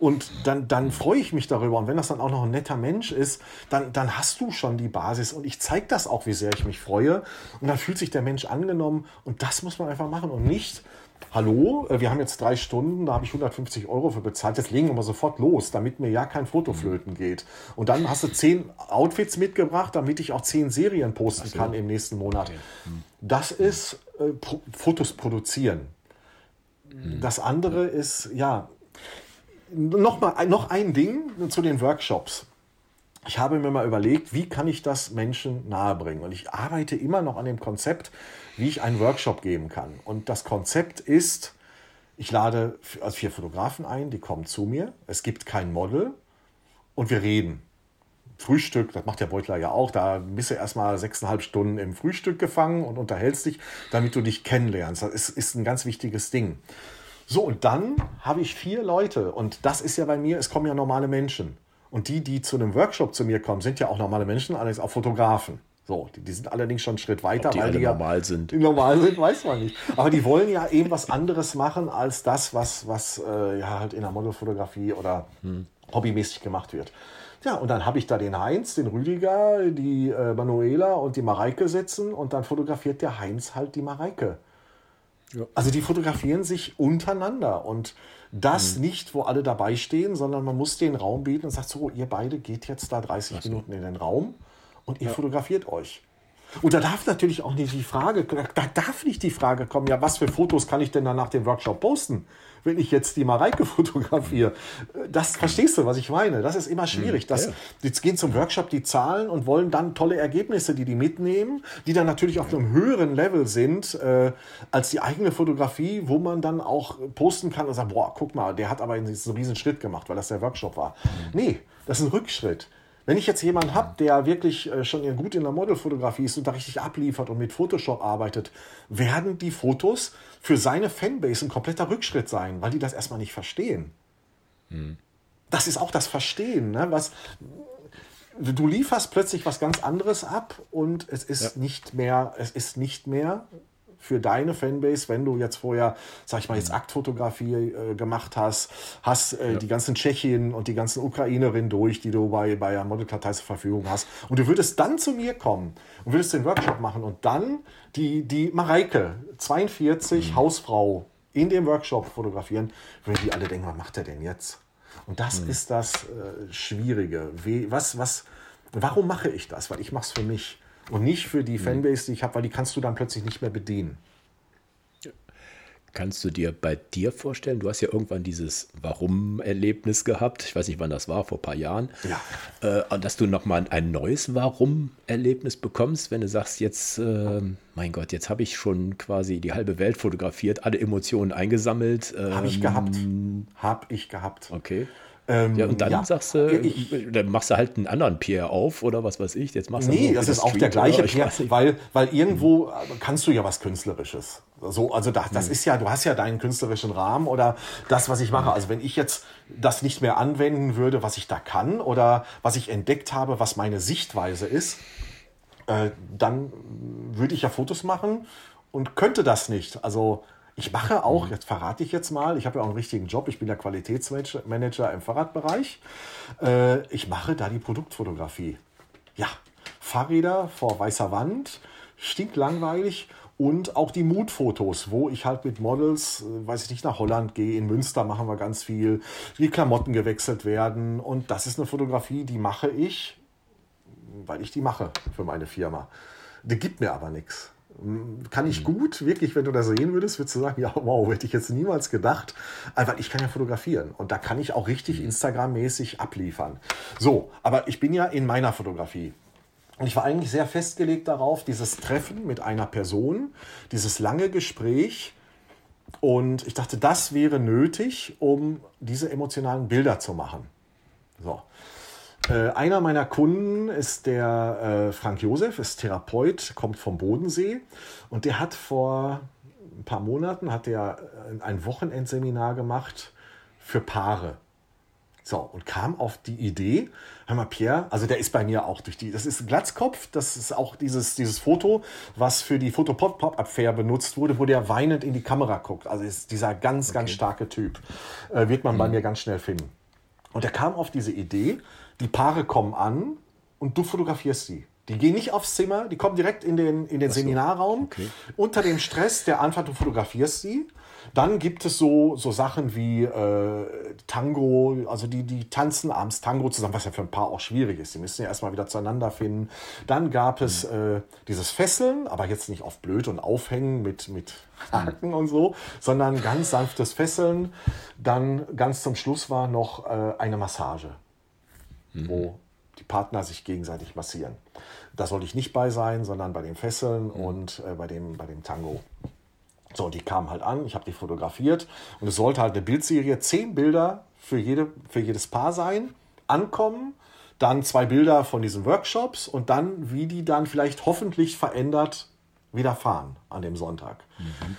Und dann, dann freue ich mich darüber. Und wenn das dann auch noch ein netter Mensch ist, dann, dann hast du schon die Basis. Und ich zeige das auch, wie sehr ich mich freue. Und dann fühlt sich der Mensch angenommen. Und das muss man einfach machen und nicht. Hallo, äh, wir haben jetzt drei Stunden, da habe ich 150 Euro für bezahlt. Jetzt legen wir mal sofort los, damit mir ja kein Fotoflöten geht. Und dann hast du zehn Outfits mitgebracht, damit ich auch zehn Serien posten so. kann im nächsten Monat. Hm. Das ist äh, Fotos produzieren. Hm. Das andere ist, ja, noch, mal, noch ein Ding zu den Workshops. Ich habe mir mal überlegt, wie kann ich das Menschen nahebringen? Und ich arbeite immer noch an dem Konzept, wie ich einen Workshop geben kann. Und das Konzept ist, ich lade also vier Fotografen ein, die kommen zu mir. Es gibt kein Model und wir reden. Frühstück, das macht der Beutler ja auch, da bist du erstmal sechseinhalb Stunden im Frühstück gefangen und unterhältst dich, damit du dich kennenlernst. Das ist, ist ein ganz wichtiges Ding. So, und dann habe ich vier Leute. Und das ist ja bei mir, es kommen ja normale Menschen. Und die, die zu einem Workshop zu mir kommen, sind ja auch normale Menschen, allerdings auch Fotografen. So, die, die, sind allerdings schon einen Schritt weiter, Ob die weil die ja normal sind. Die normal sind, weiß man nicht. Aber die wollen ja eben was anderes machen als das, was, was äh, ja halt in der Modelfotografie oder hm. hobbymäßig gemacht wird. Ja, und dann habe ich da den Heinz, den Rüdiger, die äh, Manuela und die Mareike sitzen und dann fotografiert der Heinz halt die Mareike. Ja. Also die fotografieren sich untereinander und das mhm. nicht, wo alle dabei stehen, sondern man muss den Raum bieten und sagt so, ihr beide geht jetzt da 30 Ach Minuten in den Raum und ihr ja. fotografiert euch. Und da darf natürlich auch nicht die Frage, da darf nicht die Frage kommen, ja, was für Fotos kann ich denn dann nach dem Workshop posten? Wenn ich jetzt die Mareike fotografiere. Das verstehst du, was ich meine? Das ist immer schwierig. Das, ja. Die gehen zum Workshop, die zahlen und wollen dann tolle Ergebnisse, die die mitnehmen, die dann natürlich auf einem höheren Level sind äh, als die eigene Fotografie, wo man dann auch posten kann und sagt, boah, guck mal, der hat aber einen riesen Schritt gemacht, weil das der Workshop war. Mhm. Nee, das ist ein Rückschritt. Wenn ich jetzt jemanden habe, der wirklich äh, schon gut in der Modelfotografie ist und da richtig abliefert und mit Photoshop arbeitet, werden die Fotos für seine Fanbase ein kompletter Rückschritt sein, weil die das erstmal nicht verstehen. Hm. Das ist auch das Verstehen, ne? was du lieferst plötzlich was ganz anderes ab und es ist ja. nicht mehr, es ist nicht mehr für deine Fanbase, wenn du jetzt vorher, sag ich mal, jetzt mhm. Aktfotografie äh, gemacht hast, hast äh, ja. die ganzen Tschechien und die ganzen Ukrainerinnen durch, die du bei, bei der Modelkartei zur Verfügung hast. Und du würdest dann zu mir kommen und würdest den Workshop machen und dann die, die Mareike, 42, mhm. Hausfrau, in dem Workshop fotografieren, würden die alle denken, was macht er denn jetzt? Und das mhm. ist das äh, Schwierige. Wie, was, was, warum mache ich das? Weil ich mache es für mich. Und nicht für die mhm. Fanbase, die ich habe, weil die kannst du dann plötzlich nicht mehr bedienen. Kannst du dir bei dir vorstellen, du hast ja irgendwann dieses Warum-Erlebnis gehabt, ich weiß nicht, wann das war, vor ein paar Jahren, ja. äh, dass du nochmal ein neues Warum-Erlebnis bekommst, wenn du sagst, jetzt, äh, mein Gott, jetzt habe ich schon quasi die halbe Welt fotografiert, alle Emotionen eingesammelt. Ähm, habe ich gehabt. Habe ich gehabt. Okay. Ähm, ja, und dann ja, sagst du, ich, dann machst du halt einen anderen Pierre auf oder was weiß ich. Jetzt machst du nee, das ist auch der gleiche Pierre, weil, weil irgendwo mhm. kannst du ja was Künstlerisches. So, also das, das mhm. ist ja, du hast ja deinen künstlerischen Rahmen oder das, was ich mache. Mhm. Also wenn ich jetzt das nicht mehr anwenden würde, was ich da kann oder was ich entdeckt habe, was meine Sichtweise ist, äh, dann würde ich ja Fotos machen und könnte das nicht. Also ich mache auch, jetzt verrate ich jetzt mal, ich habe ja auch einen richtigen Job, ich bin der Qualitätsmanager im Fahrradbereich. Äh, ich mache da die Produktfotografie. Ja, Fahrräder vor weißer Wand, stinklangweilig und auch die Mutfotos, wo ich halt mit Models, äh, weiß ich nicht, nach Holland gehe. In Münster machen wir ganz viel, die Klamotten gewechselt werden. Und das ist eine Fotografie, die mache ich, weil ich die mache für meine Firma. Die gibt mir aber nichts. Kann ich mhm. gut, wirklich, wenn du das sehen würdest, würdest du sagen, ja, wow, hätte ich jetzt niemals gedacht. Einfach, ich kann ja fotografieren und da kann ich auch richtig mhm. Instagram-mäßig abliefern. So, aber ich bin ja in meiner Fotografie. Und ich war eigentlich sehr festgelegt darauf, dieses Treffen mit einer Person, dieses lange Gespräch. Und ich dachte, das wäre nötig, um diese emotionalen Bilder zu machen. So. Äh, einer meiner Kunden ist der äh, Frank Josef, ist Therapeut, kommt vom Bodensee und der hat vor ein paar Monaten hat er äh, ein Wochenendseminar gemacht für Paare. So, und kam auf die Idee, hör mal, Pierre, also der ist bei mir auch durch die, das ist Glatzkopf, das ist auch dieses, dieses Foto, was für die Foto-Pop-Up-Fair benutzt wurde, wo der weinend in die Kamera guckt. Also ist dieser ganz, okay. ganz starke Typ. Äh, wird man mhm. bei mir ganz schnell finden. Und er kam auf diese Idee, die Paare kommen an und du fotografierst sie. Die gehen nicht aufs Zimmer, die kommen direkt in den, in den so. Seminarraum. Okay. Unter dem Stress der Anfahrt, du fotografierst sie. Dann gibt es so, so Sachen wie äh, Tango, also die, die tanzen abends Tango zusammen, was ja für ein Paar auch schwierig ist. Die müssen ja erstmal wieder zueinander finden. Dann gab es mhm. äh, dieses Fesseln, aber jetzt nicht auf blöd und aufhängen mit, mit Haken und so, sondern ganz sanftes Fesseln. Dann ganz zum Schluss war noch äh, eine Massage mhm. wo die Partner sich gegenseitig massieren. Da sollte ich nicht bei sein, sondern bei den Fesseln mhm. und äh, bei, dem, bei dem Tango. So, die kamen halt an, ich habe die fotografiert und es sollte halt eine Bildserie, zehn Bilder für, jede, für jedes Paar sein, ankommen, dann zwei Bilder von diesen Workshops und dann, wie die dann vielleicht hoffentlich verändert wieder fahren an dem Sonntag. Mhm.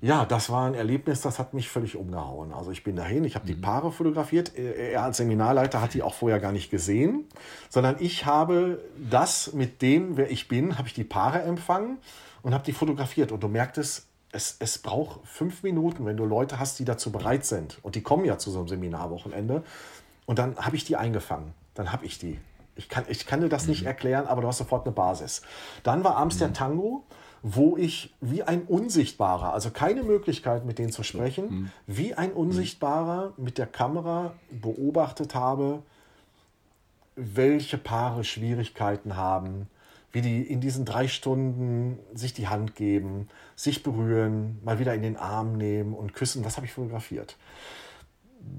Ja, das war ein Erlebnis, das hat mich völlig umgehauen. Also ich bin dahin, ich habe mhm. die Paare fotografiert. Er als Seminarleiter hat die auch vorher gar nicht gesehen, sondern ich habe das mit dem, wer ich bin, habe ich die Paare empfangen und habe die fotografiert. Und du merktest, es, es braucht fünf Minuten, wenn du Leute hast, die dazu bereit sind. Und die kommen ja zu so einem Seminarwochenende. Und dann habe ich die eingefangen. Dann habe ich die. Ich kann, ich kann dir das mhm. nicht erklären, aber du hast sofort eine Basis. Dann war abends mhm. der Tango wo ich wie ein Unsichtbarer, also keine Möglichkeit mit denen zu sprechen, mhm. wie ein Unsichtbarer mit der Kamera beobachtet habe, welche Paare Schwierigkeiten haben, wie die in diesen drei Stunden sich die Hand geben, sich berühren, mal wieder in den Arm nehmen und küssen. Das habe ich fotografiert.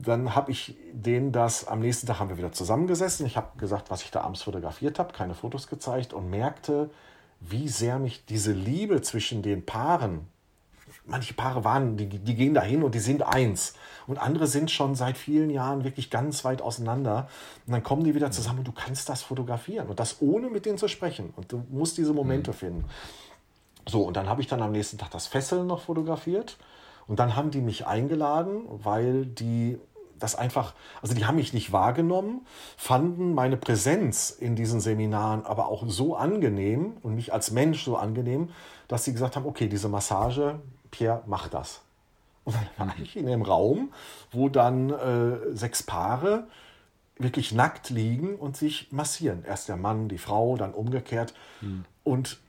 Dann habe ich denen das, am nächsten Tag haben wir wieder zusammengesessen. Ich habe gesagt, was ich da abends fotografiert habe, keine Fotos gezeigt und merkte, wie sehr mich diese Liebe zwischen den Paaren manche Paare waren, die, die gehen dahin und die sind eins. Und andere sind schon seit vielen Jahren wirklich ganz weit auseinander. Und dann kommen die wieder zusammen und du kannst das fotografieren. Und das ohne mit denen zu sprechen. Und du musst diese Momente mhm. finden. So, und dann habe ich dann am nächsten Tag das Fesseln noch fotografiert. Und dann haben die mich eingeladen, weil die das einfach, also die haben mich nicht wahrgenommen, fanden meine Präsenz in diesen Seminaren aber auch so angenehm und mich als Mensch so angenehm, dass sie gesagt haben, okay, diese Massage, Pierre, mach das. Und dann war ich in einem Raum, wo dann äh, sechs Paare wirklich nackt liegen und sich massieren. Erst der Mann, die Frau, dann umgekehrt. Mhm. Und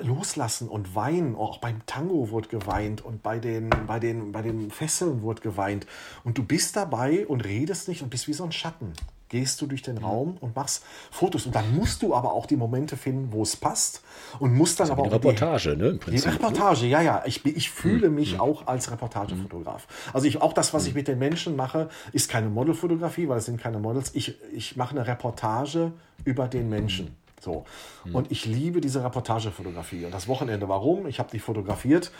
loslassen und weinen. Auch beim Tango wurde geweint und bei den, bei, den, bei den Fesseln wurde geweint. Und du bist dabei und redest nicht und bist wie so ein Schatten. Gehst du durch den Raum und machst Fotos. Und dann musst du aber auch die Momente finden, wo es passt. Und musst dann aber auch. Die Reportage, ne? Im Prinzip, die ne? Reportage, ja, ja. Ich, ich fühle mhm. mich mhm. auch als Reportagefotograf. Also ich, auch das, was ich mhm. mit den Menschen mache, ist keine Modelfotografie, weil es sind keine Models. Ich, ich mache eine Reportage über den Menschen. So. Hm. Und ich liebe diese Reportagefotografie. Und das Wochenende, warum? Ich habe die fotografiert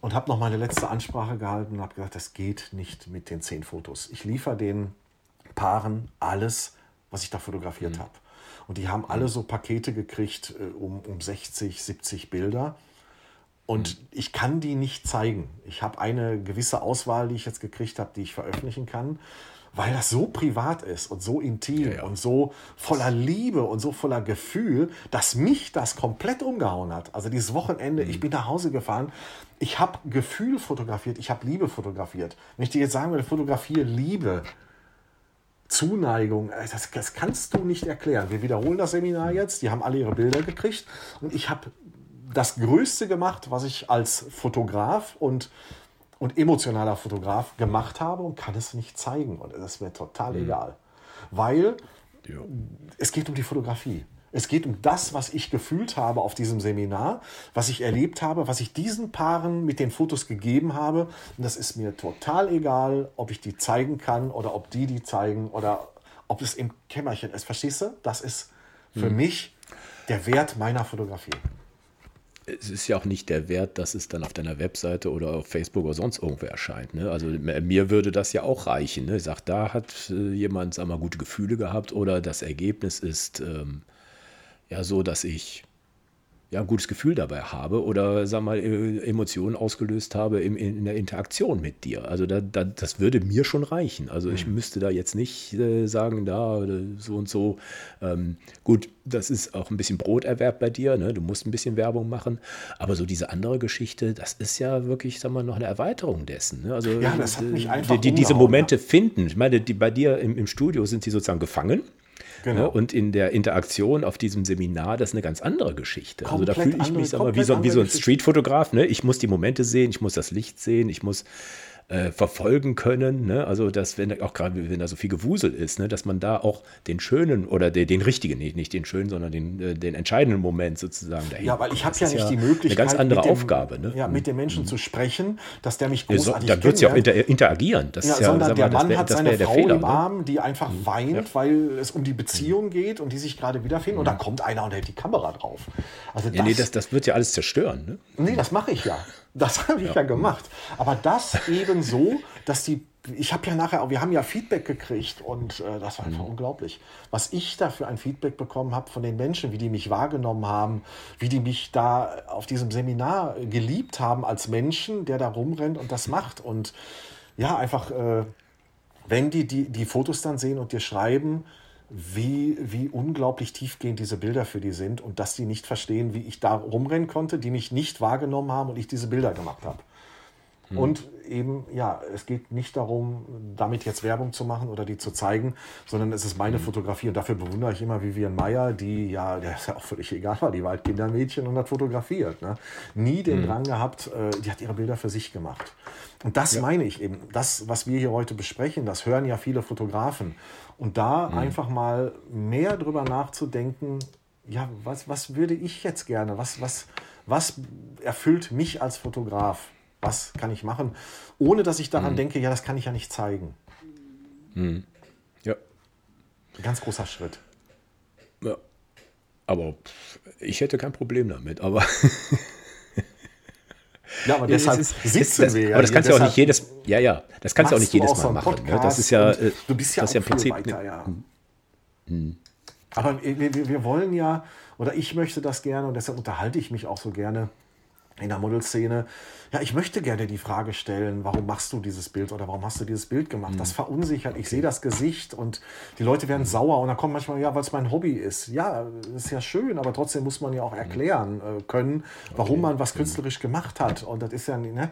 und habe noch meine letzte Ansprache gehalten und habe gesagt, das geht nicht mit den zehn Fotos. Ich liefere den Paaren alles, was ich da fotografiert hm. habe. Und die haben alle so Pakete gekriegt äh, um, um 60, 70 Bilder. Und hm. ich kann die nicht zeigen. Ich habe eine gewisse Auswahl, die ich jetzt gekriegt habe, die ich veröffentlichen kann weil das so privat ist und so intim ja, ja. und so voller Liebe und so voller Gefühl, dass mich das komplett umgehauen hat. Also dieses Wochenende, mhm. ich bin nach Hause gefahren, ich habe Gefühl fotografiert, ich habe Liebe fotografiert. Wenn ich dir jetzt sagen würde, fotografiere Liebe, Zuneigung, äh, das, das kannst du nicht erklären. Wir wiederholen das Seminar mhm. jetzt, die haben alle ihre Bilder gekriegt und ich habe das Größte gemacht, was ich als Fotograf und und emotionaler Fotograf gemacht habe und kann es nicht zeigen. Und das wäre total mhm. egal. Weil ja. es geht um die Fotografie. Es geht um das, was ich gefühlt habe auf diesem Seminar, was ich erlebt habe, was ich diesen Paaren mit den Fotos gegeben habe. Und das ist mir total egal, ob ich die zeigen kann oder ob die die zeigen oder ob es im Kämmerchen ist. Verstehst du? Das ist für mhm. mich der Wert meiner Fotografie es ist ja auch nicht der Wert, dass es dann auf deiner Webseite oder auf Facebook oder sonst irgendwo erscheint. Ne? Also mir würde das ja auch reichen. Ne? Ich sage, da hat äh, jemand sag mal, gute Gefühle gehabt oder das Ergebnis ist ähm, ja so, dass ich ja, ein gutes Gefühl dabei habe oder sag mal, äh, Emotionen ausgelöst habe in, in der Interaktion mit dir. Also da, da, das würde mir schon reichen. Also ich mhm. müsste da jetzt nicht äh, sagen, da so und so. Ähm, gut, das ist auch ein bisschen Broterwerb bei dir, ne? du musst ein bisschen Werbung machen, aber so diese andere Geschichte, das ist ja wirklich, sag mal, noch eine Erweiterung dessen. Ne? Also ja, das hat mich einfach die, die diese Momente ja. finden. Ich meine, die, bei dir im, im Studio sind sie sozusagen gefangen. Genau. Ne? Und in der Interaktion auf diesem Seminar, das ist eine ganz andere Geschichte. Komplett also da fühle ich mich andere, wie, so, wie so ein Streetfotograf. Ne? Ich muss die Momente sehen, ich muss das Licht sehen, ich muss äh, verfolgen können. Ne? Also, dass, wenn auch gerade wenn da so viel Gewusel ist, ne? dass man da auch den schönen oder den, den richtigen, nicht, nicht den schönen, sondern den, äh, den entscheidenden Moment sozusagen dahin. Ja, weil ich habe ja nicht ja die Möglichkeit, eine ganz andere dem, Aufgabe. Ne? Ja, mit dem Menschen mhm. zu sprechen, dass der mich großartig ja, so, Da wird es ja auch inter, interagieren. Das ja, ja, sondern der Mann wär, hat seine Frau Fehler, im ne? Arm, die einfach mhm. weint, weil es um die Beziehung mhm. geht und die sich gerade wiederfinden. Und dann mhm. kommt einer und hält die Kamera drauf. Also das, nee, das, das wird ja alles zerstören. Ne? Nee, das mache ich ja. Das habe ich ja. ja. gemacht. Aber das eben so, dass die, ich habe ja nachher, wir haben ja Feedback gekriegt und äh, das war einfach mhm. unglaublich. Was ich da für ein Feedback bekommen habe von den Menschen, wie die mich wahrgenommen haben, wie die mich da auf diesem Seminar geliebt haben als Menschen, der da rumrennt und das macht. Und ja, einfach, äh, wenn die, die die Fotos dann sehen und dir schreiben, wie, wie unglaublich tiefgehend diese Bilder für die sind und dass die nicht verstehen, wie ich da rumrennen konnte, die mich nicht wahrgenommen haben und ich diese Bilder gemacht habe. Hm. Und eben, ja, es geht nicht darum, damit jetzt Werbung zu machen oder die zu zeigen, sondern es ist meine hm. Fotografie und dafür bewundere ich immer Vivian Meyer, die ja, der ist ja auch völlig egal war, die war halt Kindermädchen und hat fotografiert. Ne? Nie den hm. Drang gehabt, äh, die hat ihre Bilder für sich gemacht. Und das ja. meine ich eben, das, was wir hier heute besprechen, das hören ja viele Fotografen. Und da mhm. einfach mal mehr drüber nachzudenken, ja, was, was würde ich jetzt gerne? Was, was, was erfüllt mich als Fotograf? Was kann ich machen? Ohne dass ich daran mhm. denke, ja, das kann ich ja nicht zeigen. Mhm. Ja. Ganz großer Schritt. Ja. Aber ich hätte kein Problem damit. Aber Ja, aber deshalb ist, sitzen das, wir ja. Aber das kannst du auch nicht jedes, ja, ja, das kannst du auch nicht jedes Mal machen. Ne? Das ist ja, du bist ja, das auch ja im Prinzip weiter, ja. Hm. hm. Aber wir, wir wollen ja, oder ich möchte das gerne und deshalb unterhalte ich mich auch so gerne in der Modelszene. Ja, ich möchte gerne die Frage stellen, warum machst du dieses Bild oder warum hast du dieses Bild gemacht? Mhm. Das verunsichert. Ich sehe das Gesicht und die Leute werden mhm. sauer und dann kommt manchmal, ja, weil es mein Hobby ist. Ja, ist ja schön, aber trotzdem muss man ja auch erklären äh, können, warum okay. man was mhm. künstlerisch gemacht hat. Und das ist ja, ne?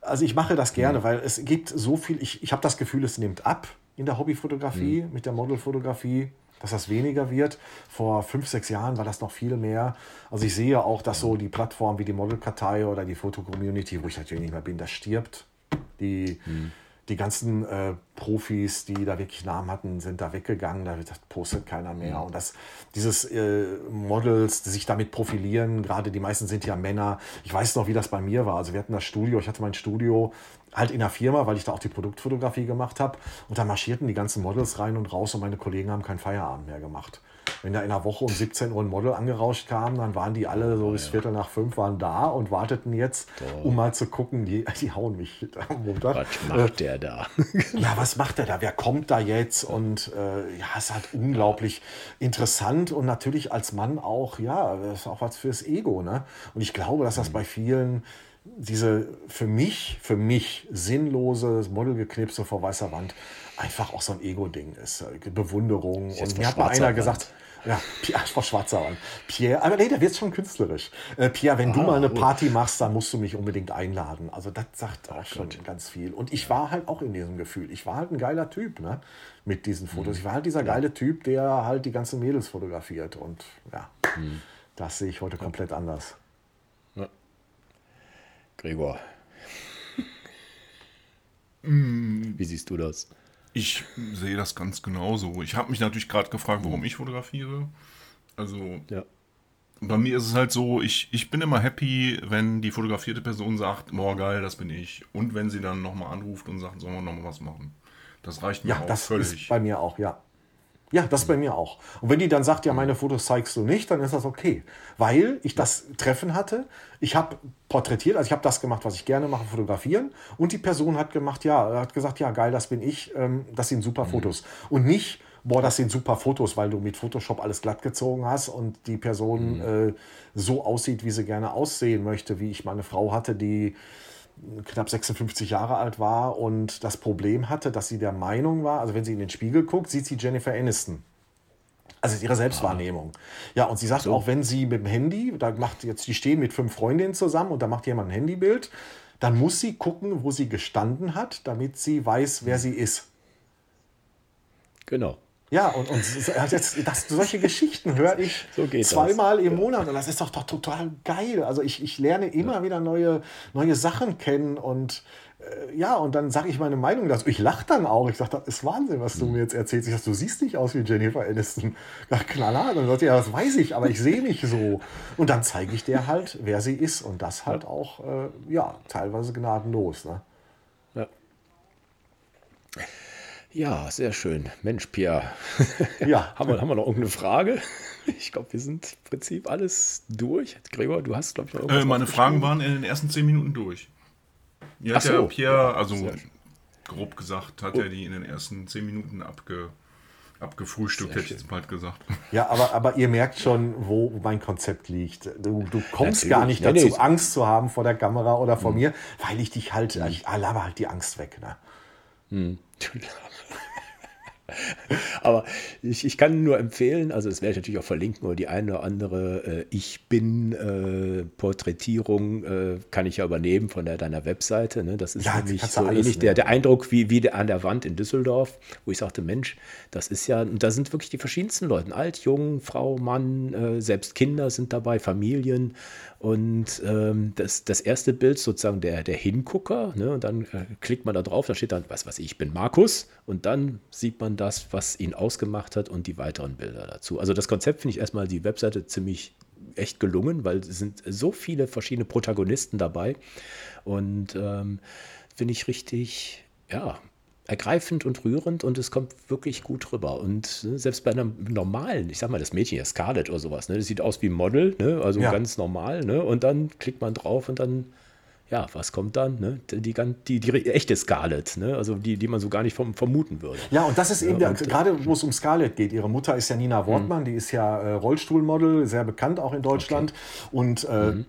Also ich mache das gerne, mhm. weil es gibt so viel, ich, ich habe das Gefühl, es nimmt ab in der Hobbyfotografie, mhm. mit der Modelfotografie dass das weniger wird. Vor fünf, sechs Jahren war das noch viel mehr. Also ich sehe auch, dass so die Plattform wie die Modelkartei oder die Foto-Community, wo ich natürlich nicht mehr bin, das stirbt. Die, mhm. die ganzen äh, Profis, die da wirklich Namen hatten, sind da weggegangen, da postet keiner mehr. Mhm. Und das, dieses äh, Models, die sich damit profilieren, gerade die meisten sind ja Männer. Ich weiß noch, wie das bei mir war. Also wir hatten das Studio, ich hatte mein Studio halt in der Firma, weil ich da auch die Produktfotografie gemacht habe. Und da marschierten die ganzen Models rein und raus und meine Kollegen haben keinen Feierabend mehr gemacht. Wenn da in der Woche um 17 Uhr ein Model angerauscht kam, dann waren die alle so bis Viertel nach fünf waren da und warteten jetzt, um mal zu gucken, die, die hauen mich am Montag. Was macht der da? ja, was macht der da? Wer kommt da jetzt? Und äh, ja, es ist halt unglaublich interessant und natürlich als Mann auch, ja, das ist auch was fürs Ego. Ne? Und ich glaube, dass das mhm. bei vielen diese für mich, für mich sinnlose Modelgeknipse vor weißer Wand einfach auch so ein Ego-Ding ist. Bewunderung. Und mir hat mal einer Wand. gesagt, ja, Pierre, vor schwarzer Wand. Pierre, aber nee, der wird schon künstlerisch. Äh, Pierre, wenn ah, du mal eine gut. Party machst, dann musst du mich unbedingt einladen. Also das sagt auch schon Gott. ganz viel. Und ich war halt auch in diesem Gefühl. Ich war halt ein geiler Typ, ne? Mit diesen Fotos. Mhm. Ich war halt dieser geile Typ, der halt die ganzen Mädels fotografiert. Und ja, mhm. das sehe ich heute komplett anders. Gregor. Wie siehst du das? Ich sehe das ganz genauso. Ich habe mich natürlich gerade gefragt, warum ich fotografiere. Also, ja. bei mir ist es halt so, ich, ich bin immer happy, wenn die fotografierte Person sagt, boah, geil, das bin ich. Und wenn sie dann nochmal anruft und sagt, sollen wir nochmal was machen. Das reicht mir ja, auch das völlig. Ist bei mir auch, ja. Ja, das bei mir auch. Und wenn die dann sagt, ja, meine Fotos zeigst du nicht, dann ist das okay. Weil ich das Treffen hatte, ich habe porträtiert, also ich habe das gemacht, was ich gerne mache, fotografieren. Und die Person hat gemacht, ja, hat gesagt, ja, geil, das bin ich, ähm, das sind super mhm. Fotos. Und nicht, boah, das sind super Fotos, weil du mit Photoshop alles glatt gezogen hast und die Person mhm. äh, so aussieht, wie sie gerne aussehen möchte, wie ich meine Frau hatte, die knapp 56 Jahre alt war und das Problem hatte, dass sie der Meinung war, also wenn sie in den Spiegel guckt, sieht sie Jennifer Aniston. Also ihre Selbstwahrnehmung. Ja, und sie sagt so. auch, wenn sie mit dem Handy, da macht jetzt, die stehen mit fünf Freundinnen zusammen und da macht jemand ein Handybild, dann muss sie gucken, wo sie gestanden hat, damit sie weiß, wer sie ist. Genau. Ja, und, und jetzt, das, solche Geschichten höre ich so zweimal das. im Monat und das ist doch, doch total geil. Also ich, ich lerne immer ja. wieder neue, neue Sachen kennen und äh, ja, und dann sage ich meine Meinung dazu. Ich lache dann auch. Ich sage, das ist Wahnsinn, was du mhm. mir jetzt erzählst. Ich sage, du siehst nicht aus wie Jennifer Aniston. Ja, klar, dann sagt ja, das weiß ich, aber ich sehe mich so. Und dann zeige ich dir halt, wer sie ist und das halt auch, äh, ja, teilweise gnadenlos. Ne? Ja. Ja, sehr schön. Mensch, Pierre. Ja. haben, wir, haben wir noch irgendeine Frage? Ich glaube, wir sind im Prinzip alles durch. Gregor, du hast, glaube ich, noch irgendwas. Äh, meine Fragen waren in den ersten zehn Minuten durch. Hat so. ja Pierre, also grob gesagt, hat oh. er die in den ersten zehn Minuten abge, abgefrühstückt, hätte ich jetzt bald gesagt. Ja, aber, aber ihr merkt schon, wo mein Konzept liegt. Du, du kommst Natürlich. gar nicht dazu, nee, nee. Angst zu haben vor der Kamera oder vor hm. mir, weil ich dich halt, hm. ich laber halt die Angst weg. Ne? Hm. Aber ich, ich kann nur empfehlen, also das werde ich natürlich auch verlinken, oder die eine oder andere äh, Ich bin äh, Porträtierung äh, kann ich ja übernehmen von der, deiner Webseite. Ne? Das ist ja, nämlich so ähnlich der, der Eindruck wie, wie der, an der Wand in Düsseldorf, wo ich sagte, Mensch, das ist ja, und da sind wirklich die verschiedensten Leute, alt, jung, Frau, Mann, äh, selbst Kinder sind dabei, Familien. Und ähm, das, das erste Bild sozusagen der, der Hingucker, ne? und dann äh, klickt man da drauf, da steht dann, was weiß ich, ich bin Markus, und dann sieht man das, was ihn ausgemacht hat und die weiteren Bilder dazu. Also das Konzept finde ich erstmal die Webseite ziemlich echt gelungen, weil es sind so viele verschiedene Protagonisten dabei und ähm, finde ich richtig, ja, ergreifend und rührend und es kommt wirklich gut rüber. Und ne, selbst bei einem normalen, ich sag mal, das Mädchen, das Scarlett oder sowas, ne, das sieht aus wie ein Model, ne, also ja. ganz normal, ne, und dann klickt man drauf und dann ja, was kommt dann? Ne? Die, die, die, echte Scarlett, ne? also die, die man so gar nicht vom, vermuten würde. Ja, und das ist eben, ja, der, gerade wo es um Scarlett geht. Ihre Mutter ist ja Nina Wortmann, mhm. die ist ja äh, Rollstuhlmodel, sehr bekannt auch in Deutschland. Okay. Und äh, mhm.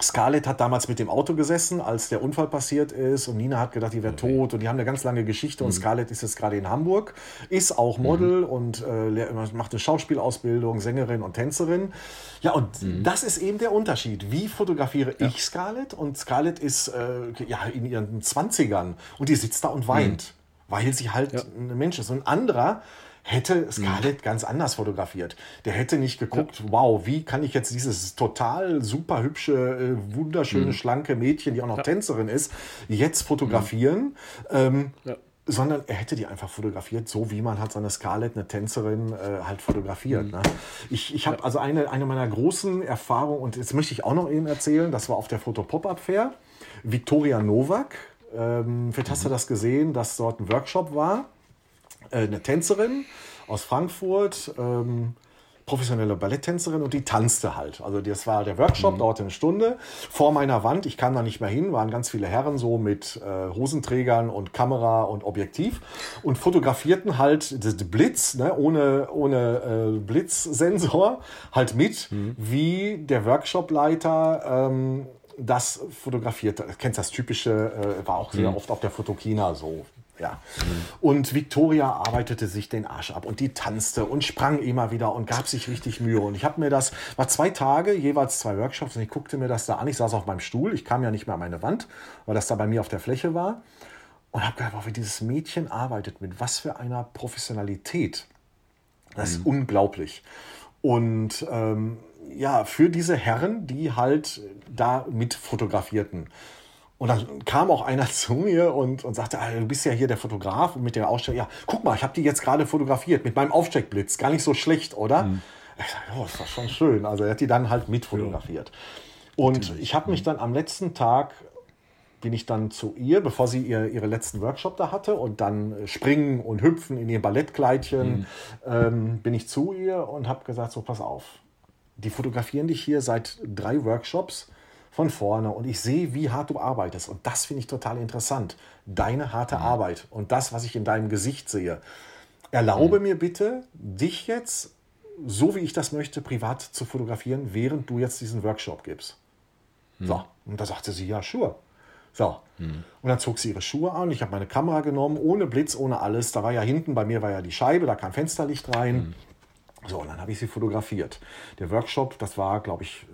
Scarlett hat damals mit dem Auto gesessen, als der Unfall passiert ist und Nina hat gedacht, die wäre okay. tot und die haben eine ganz lange Geschichte mhm. und Scarlett ist jetzt gerade in Hamburg, ist auch Model mhm. und äh, macht eine Schauspielausbildung, Sängerin und Tänzerin. Ja, und mhm. das ist eben der Unterschied. Wie fotografiere ja. ich Scarlett? Und Scarlett ist äh, ja in ihren 20ern und die sitzt da und weint, mhm. weil sie halt ja. ein Mensch ist. Und ein anderer hätte Scarlett mhm. ganz anders fotografiert. Der hätte nicht geguckt, ja. wow, wie kann ich jetzt dieses total super hübsche, äh, wunderschöne, mhm. schlanke Mädchen, die auch noch ja. Tänzerin ist, jetzt fotografieren. Mhm. Ähm, ja. Sondern er hätte die einfach fotografiert, so wie man halt seine Scarlett, eine Tänzerin, äh, halt fotografiert. Mhm. Ne? Ich, ich habe also eine, eine meiner großen Erfahrungen, und jetzt möchte ich auch noch eben erzählen, das war auf der Foto-Pop-Up-Fair. Victoria Novak, ähm, vielleicht hast du mhm. das gesehen, dass dort ein Workshop war äh, eine Tänzerin aus Frankfurt, ähm, professionelle Balletttänzerin und die tanzte halt. Also das war der Workshop, mhm. dauerte eine Stunde. Vor meiner Wand, ich kam da nicht mehr hin, waren ganz viele Herren so mit äh, Hosenträgern und Kamera und Objektiv und fotografierten halt das Blitz, ne, ohne, ohne äh, Blitzsensor, halt mit, mhm. wie der Workshopleiter ähm, das fotografiert. Du kennst das typische, äh, war auch sehr mhm. oft auf der Fotokina so. Ja. Und Victoria arbeitete sich den Arsch ab und die tanzte und sprang immer wieder und gab sich richtig Mühe. Und ich habe mir das, war zwei Tage, jeweils zwei Workshops und ich guckte mir das da an. Ich saß auf meinem Stuhl, ich kam ja nicht mehr an meine Wand, weil das da bei mir auf der Fläche war. Und habe gedacht, wie dieses Mädchen arbeitet, mit was für einer Professionalität. Das ist mhm. unglaublich. Und ähm, ja, für diese Herren, die halt da mit fotografierten. Und dann kam auch einer zu mir und, und sagte, ah, du bist ja hier der Fotograf und mit der Ausstellung, ja, guck mal, ich habe die jetzt gerade fotografiert mit meinem Aufsteckblitz. Gar nicht so schlecht, oder? Mhm. Ich sag, oh, das war schon schön. Also er hat die dann halt mit fotografiert. Ja. Und ich habe mich dann am letzten Tag, bin ich dann zu ihr, bevor sie ihr, ihre letzten Workshop da hatte und dann springen und hüpfen in ihr Ballettkleidchen, mhm. ähm, bin ich zu ihr und habe gesagt, so pass auf, die fotografieren dich hier seit drei Workshops von vorne und ich sehe, wie hart du arbeitest. Und das finde ich total interessant. Deine harte mhm. Arbeit und das, was ich in deinem Gesicht sehe. Erlaube mhm. mir bitte, dich jetzt, so wie ich das möchte, privat zu fotografieren, während du jetzt diesen Workshop gibst. Mhm. So, und da sagte sie, ja, sure. So. Mhm. Und dann zog sie ihre Schuhe an. Ich habe meine Kamera genommen, ohne Blitz, ohne alles. Da war ja hinten, bei mir war ja die Scheibe, da kam Fensterlicht rein. Mhm. So, und dann habe ich sie fotografiert. Der Workshop, das war, glaube ich,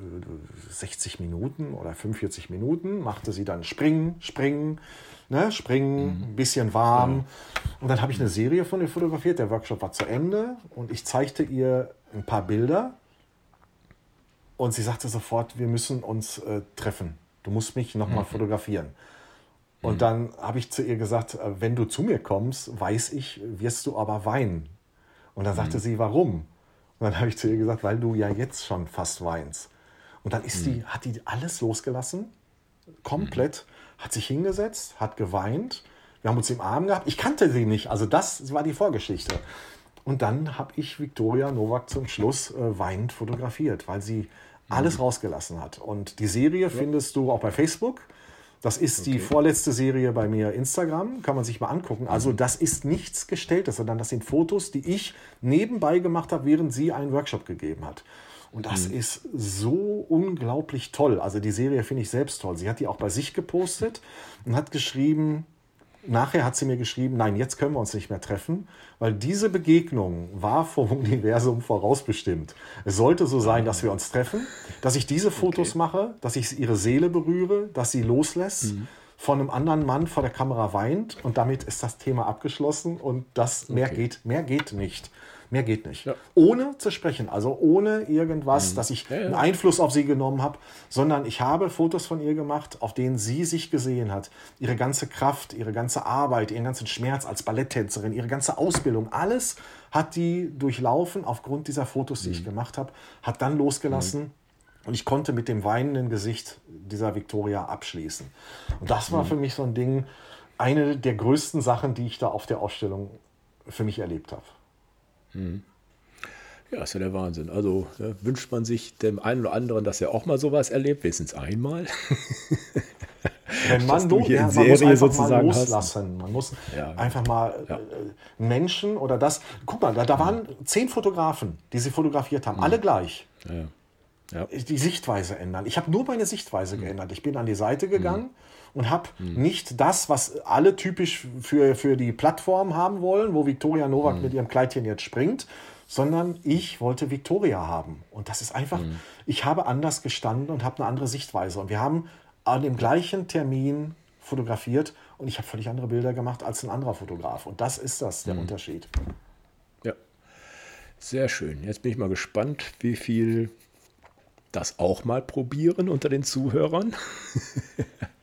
60 äh, Minuten oder 45 Minuten, machte sie dann springen, springen, ne, springen, mhm. ein bisschen warm. Ja. Und dann habe ich eine Serie von ihr fotografiert. Der Workshop war zu Ende und ich zeigte ihr ein paar Bilder. Und sie sagte sofort, wir müssen uns äh, treffen. Du musst mich nochmal mhm. fotografieren. Und mhm. dann habe ich zu ihr gesagt, äh, wenn du zu mir kommst, weiß ich, wirst du aber weinen. Und dann sagte mhm. sie, warum? Und dann habe ich zu ihr gesagt, weil du ja jetzt schon fast weinst. Und dann ist die, hat die alles losgelassen, komplett, mhm. hat sich hingesetzt, hat geweint. Wir haben uns im Arm gehabt. Ich kannte sie nicht, also das war die Vorgeschichte. Und dann habe ich Viktoria Novak zum Schluss äh, weinend fotografiert, weil sie alles mhm. rausgelassen hat. Und die Serie findest du auch bei Facebook. Das ist okay. die vorletzte Serie bei mir Instagram, kann man sich mal angucken. Also mhm. das ist nichts Gestelltes, sondern das sind Fotos, die ich nebenbei gemacht habe, während sie einen Workshop gegeben hat. Und das mhm. ist so unglaublich toll. Also die Serie finde ich selbst toll. Sie hat die auch bei sich gepostet und hat geschrieben, Nachher hat sie mir geschrieben, nein, jetzt können wir uns nicht mehr treffen, weil diese Begegnung war vom Universum vorausbestimmt. Es sollte so sein, dass wir uns treffen, dass ich diese Fotos okay. mache, dass ich ihre Seele berühre, dass sie loslässt, mhm. von einem anderen Mann vor der Kamera weint und damit ist das Thema abgeschlossen und das mehr okay. geht, mehr geht nicht. Mehr geht nicht. Ja. Ohne zu sprechen, also ohne irgendwas, mhm. dass ich ja, ja. einen Einfluss auf sie genommen habe, sondern ich habe Fotos von ihr gemacht, auf denen sie sich gesehen hat. Ihre ganze Kraft, ihre ganze Arbeit, ihren ganzen Schmerz als Balletttänzerin, ihre ganze Ausbildung, alles hat die durchlaufen aufgrund dieser Fotos, die mhm. ich gemacht habe, hat dann losgelassen. Mhm. Und ich konnte mit dem weinenden Gesicht dieser Victoria abschließen. Und das war mhm. für mich so ein Ding, eine der größten Sachen, die ich da auf der Ausstellung für mich erlebt habe. Mhm. Ja, ist ja der Wahnsinn. Also ja, wünscht man sich dem einen oder anderen, dass er auch mal sowas erlebt, wenigstens einmal. Wenn man, lo ja, man muss einfach mal loslassen. Man muss ja, einfach mal ja. äh, Menschen oder das. Guck mal, da, da waren zehn Fotografen, die sie fotografiert haben, mhm. alle gleich. Die Sichtweise ändern. Ich habe nur meine Sichtweise mhm. geändert. Ich bin an die Seite gegangen. Mhm und habe mhm. nicht das, was alle typisch für, für die Plattform haben wollen, wo Viktoria Novak mhm. mit ihrem Kleidchen jetzt springt, sondern ich wollte Viktoria haben. Und das ist einfach, mhm. ich habe anders gestanden und habe eine andere Sichtweise. Und wir haben an dem gleichen Termin fotografiert und ich habe völlig andere Bilder gemacht als ein anderer Fotograf. Und das ist das, der mhm. Unterschied. Ja, sehr schön. Jetzt bin ich mal gespannt, wie viel das auch mal probieren unter den Zuhörern.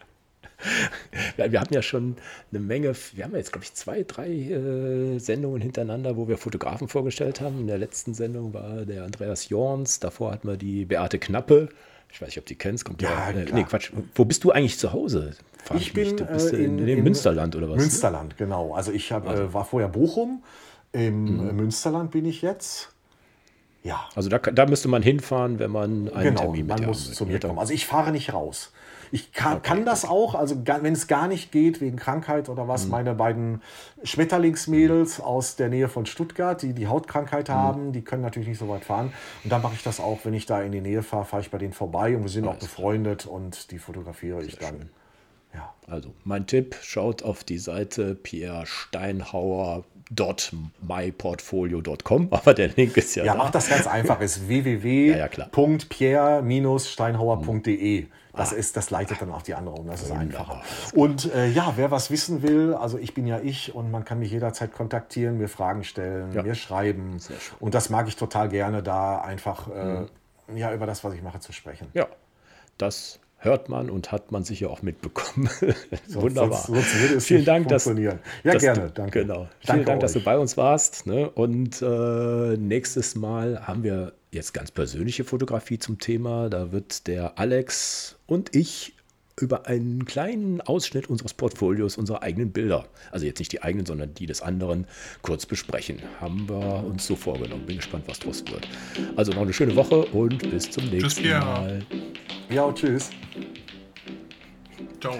wir hatten ja schon eine Menge, wir haben jetzt, glaube ich, zwei, drei äh, Sendungen hintereinander, wo wir Fotografen vorgestellt haben. In der letzten Sendung war der Andreas Jorns, davor hatten wir die Beate Knappe. Ich weiß nicht, ob die kennst. Kommt ja, ja äh, nee, Quatsch. Wo bist du eigentlich zu Hause? ich bin du bist äh, in, in, in, Münsterland oder was? Ne? Münsterland, genau. Also ich hab, also. äh, war vorher Bochum. Im mhm. Münsterland bin ich jetzt. Ja. Also da, da müsste man hinfahren, wenn man einen genau, Termin mit man muss zu mir kommen. Also ich fahre nicht raus. Ich kann, okay. kann das auch, also wenn es gar nicht geht, wegen Krankheit oder was, mhm. meine beiden Schmetterlingsmädels aus der Nähe von Stuttgart, die die Hautkrankheit mhm. haben, die können natürlich nicht so weit fahren. Und dann mache ich das auch, wenn ich da in die Nähe fahre, fahre ich bei denen vorbei und wir sind Alles auch befreundet klar. und die fotografiere Sehr ich dann. Schön. Ja. Also mein Tipp, schaut auf die Seite Pierre Steinhauer myportfolio.com, aber der Link ist ja. Ja, da. mach das ganz einfach, ist www.pierre-steinhauer.de. Das, ah. ist, das leitet dann auch die andere um, das ist einfacher. Und äh, ja, wer was wissen will, also ich bin ja ich und man kann mich jederzeit kontaktieren, mir Fragen stellen, ja. mir schreiben. Und das mag ich total gerne, da einfach äh, mhm. ja, über das, was ich mache, zu sprechen. Ja, das hört man und hat man sicher auch mitbekommen. Wunderbar. Sonst, sonst würde es Vielen Dank, dass, ja, dass gerne, du, danke. Genau. Danke Vielen Dank, euch. dass du bei uns warst. Ne? Und äh, nächstes Mal haben wir jetzt ganz persönliche Fotografie zum Thema. Da wird der Alex und ich über einen kleinen Ausschnitt unseres Portfolios, unserer eigenen Bilder, also jetzt nicht die eigenen, sondern die des anderen, kurz besprechen. Haben wir uns so vorgenommen. Bin gespannt, was draus wird. Also noch eine schöne Woche und bis zum nächsten tschüss, Mal. Ja, tschüss. Ciao.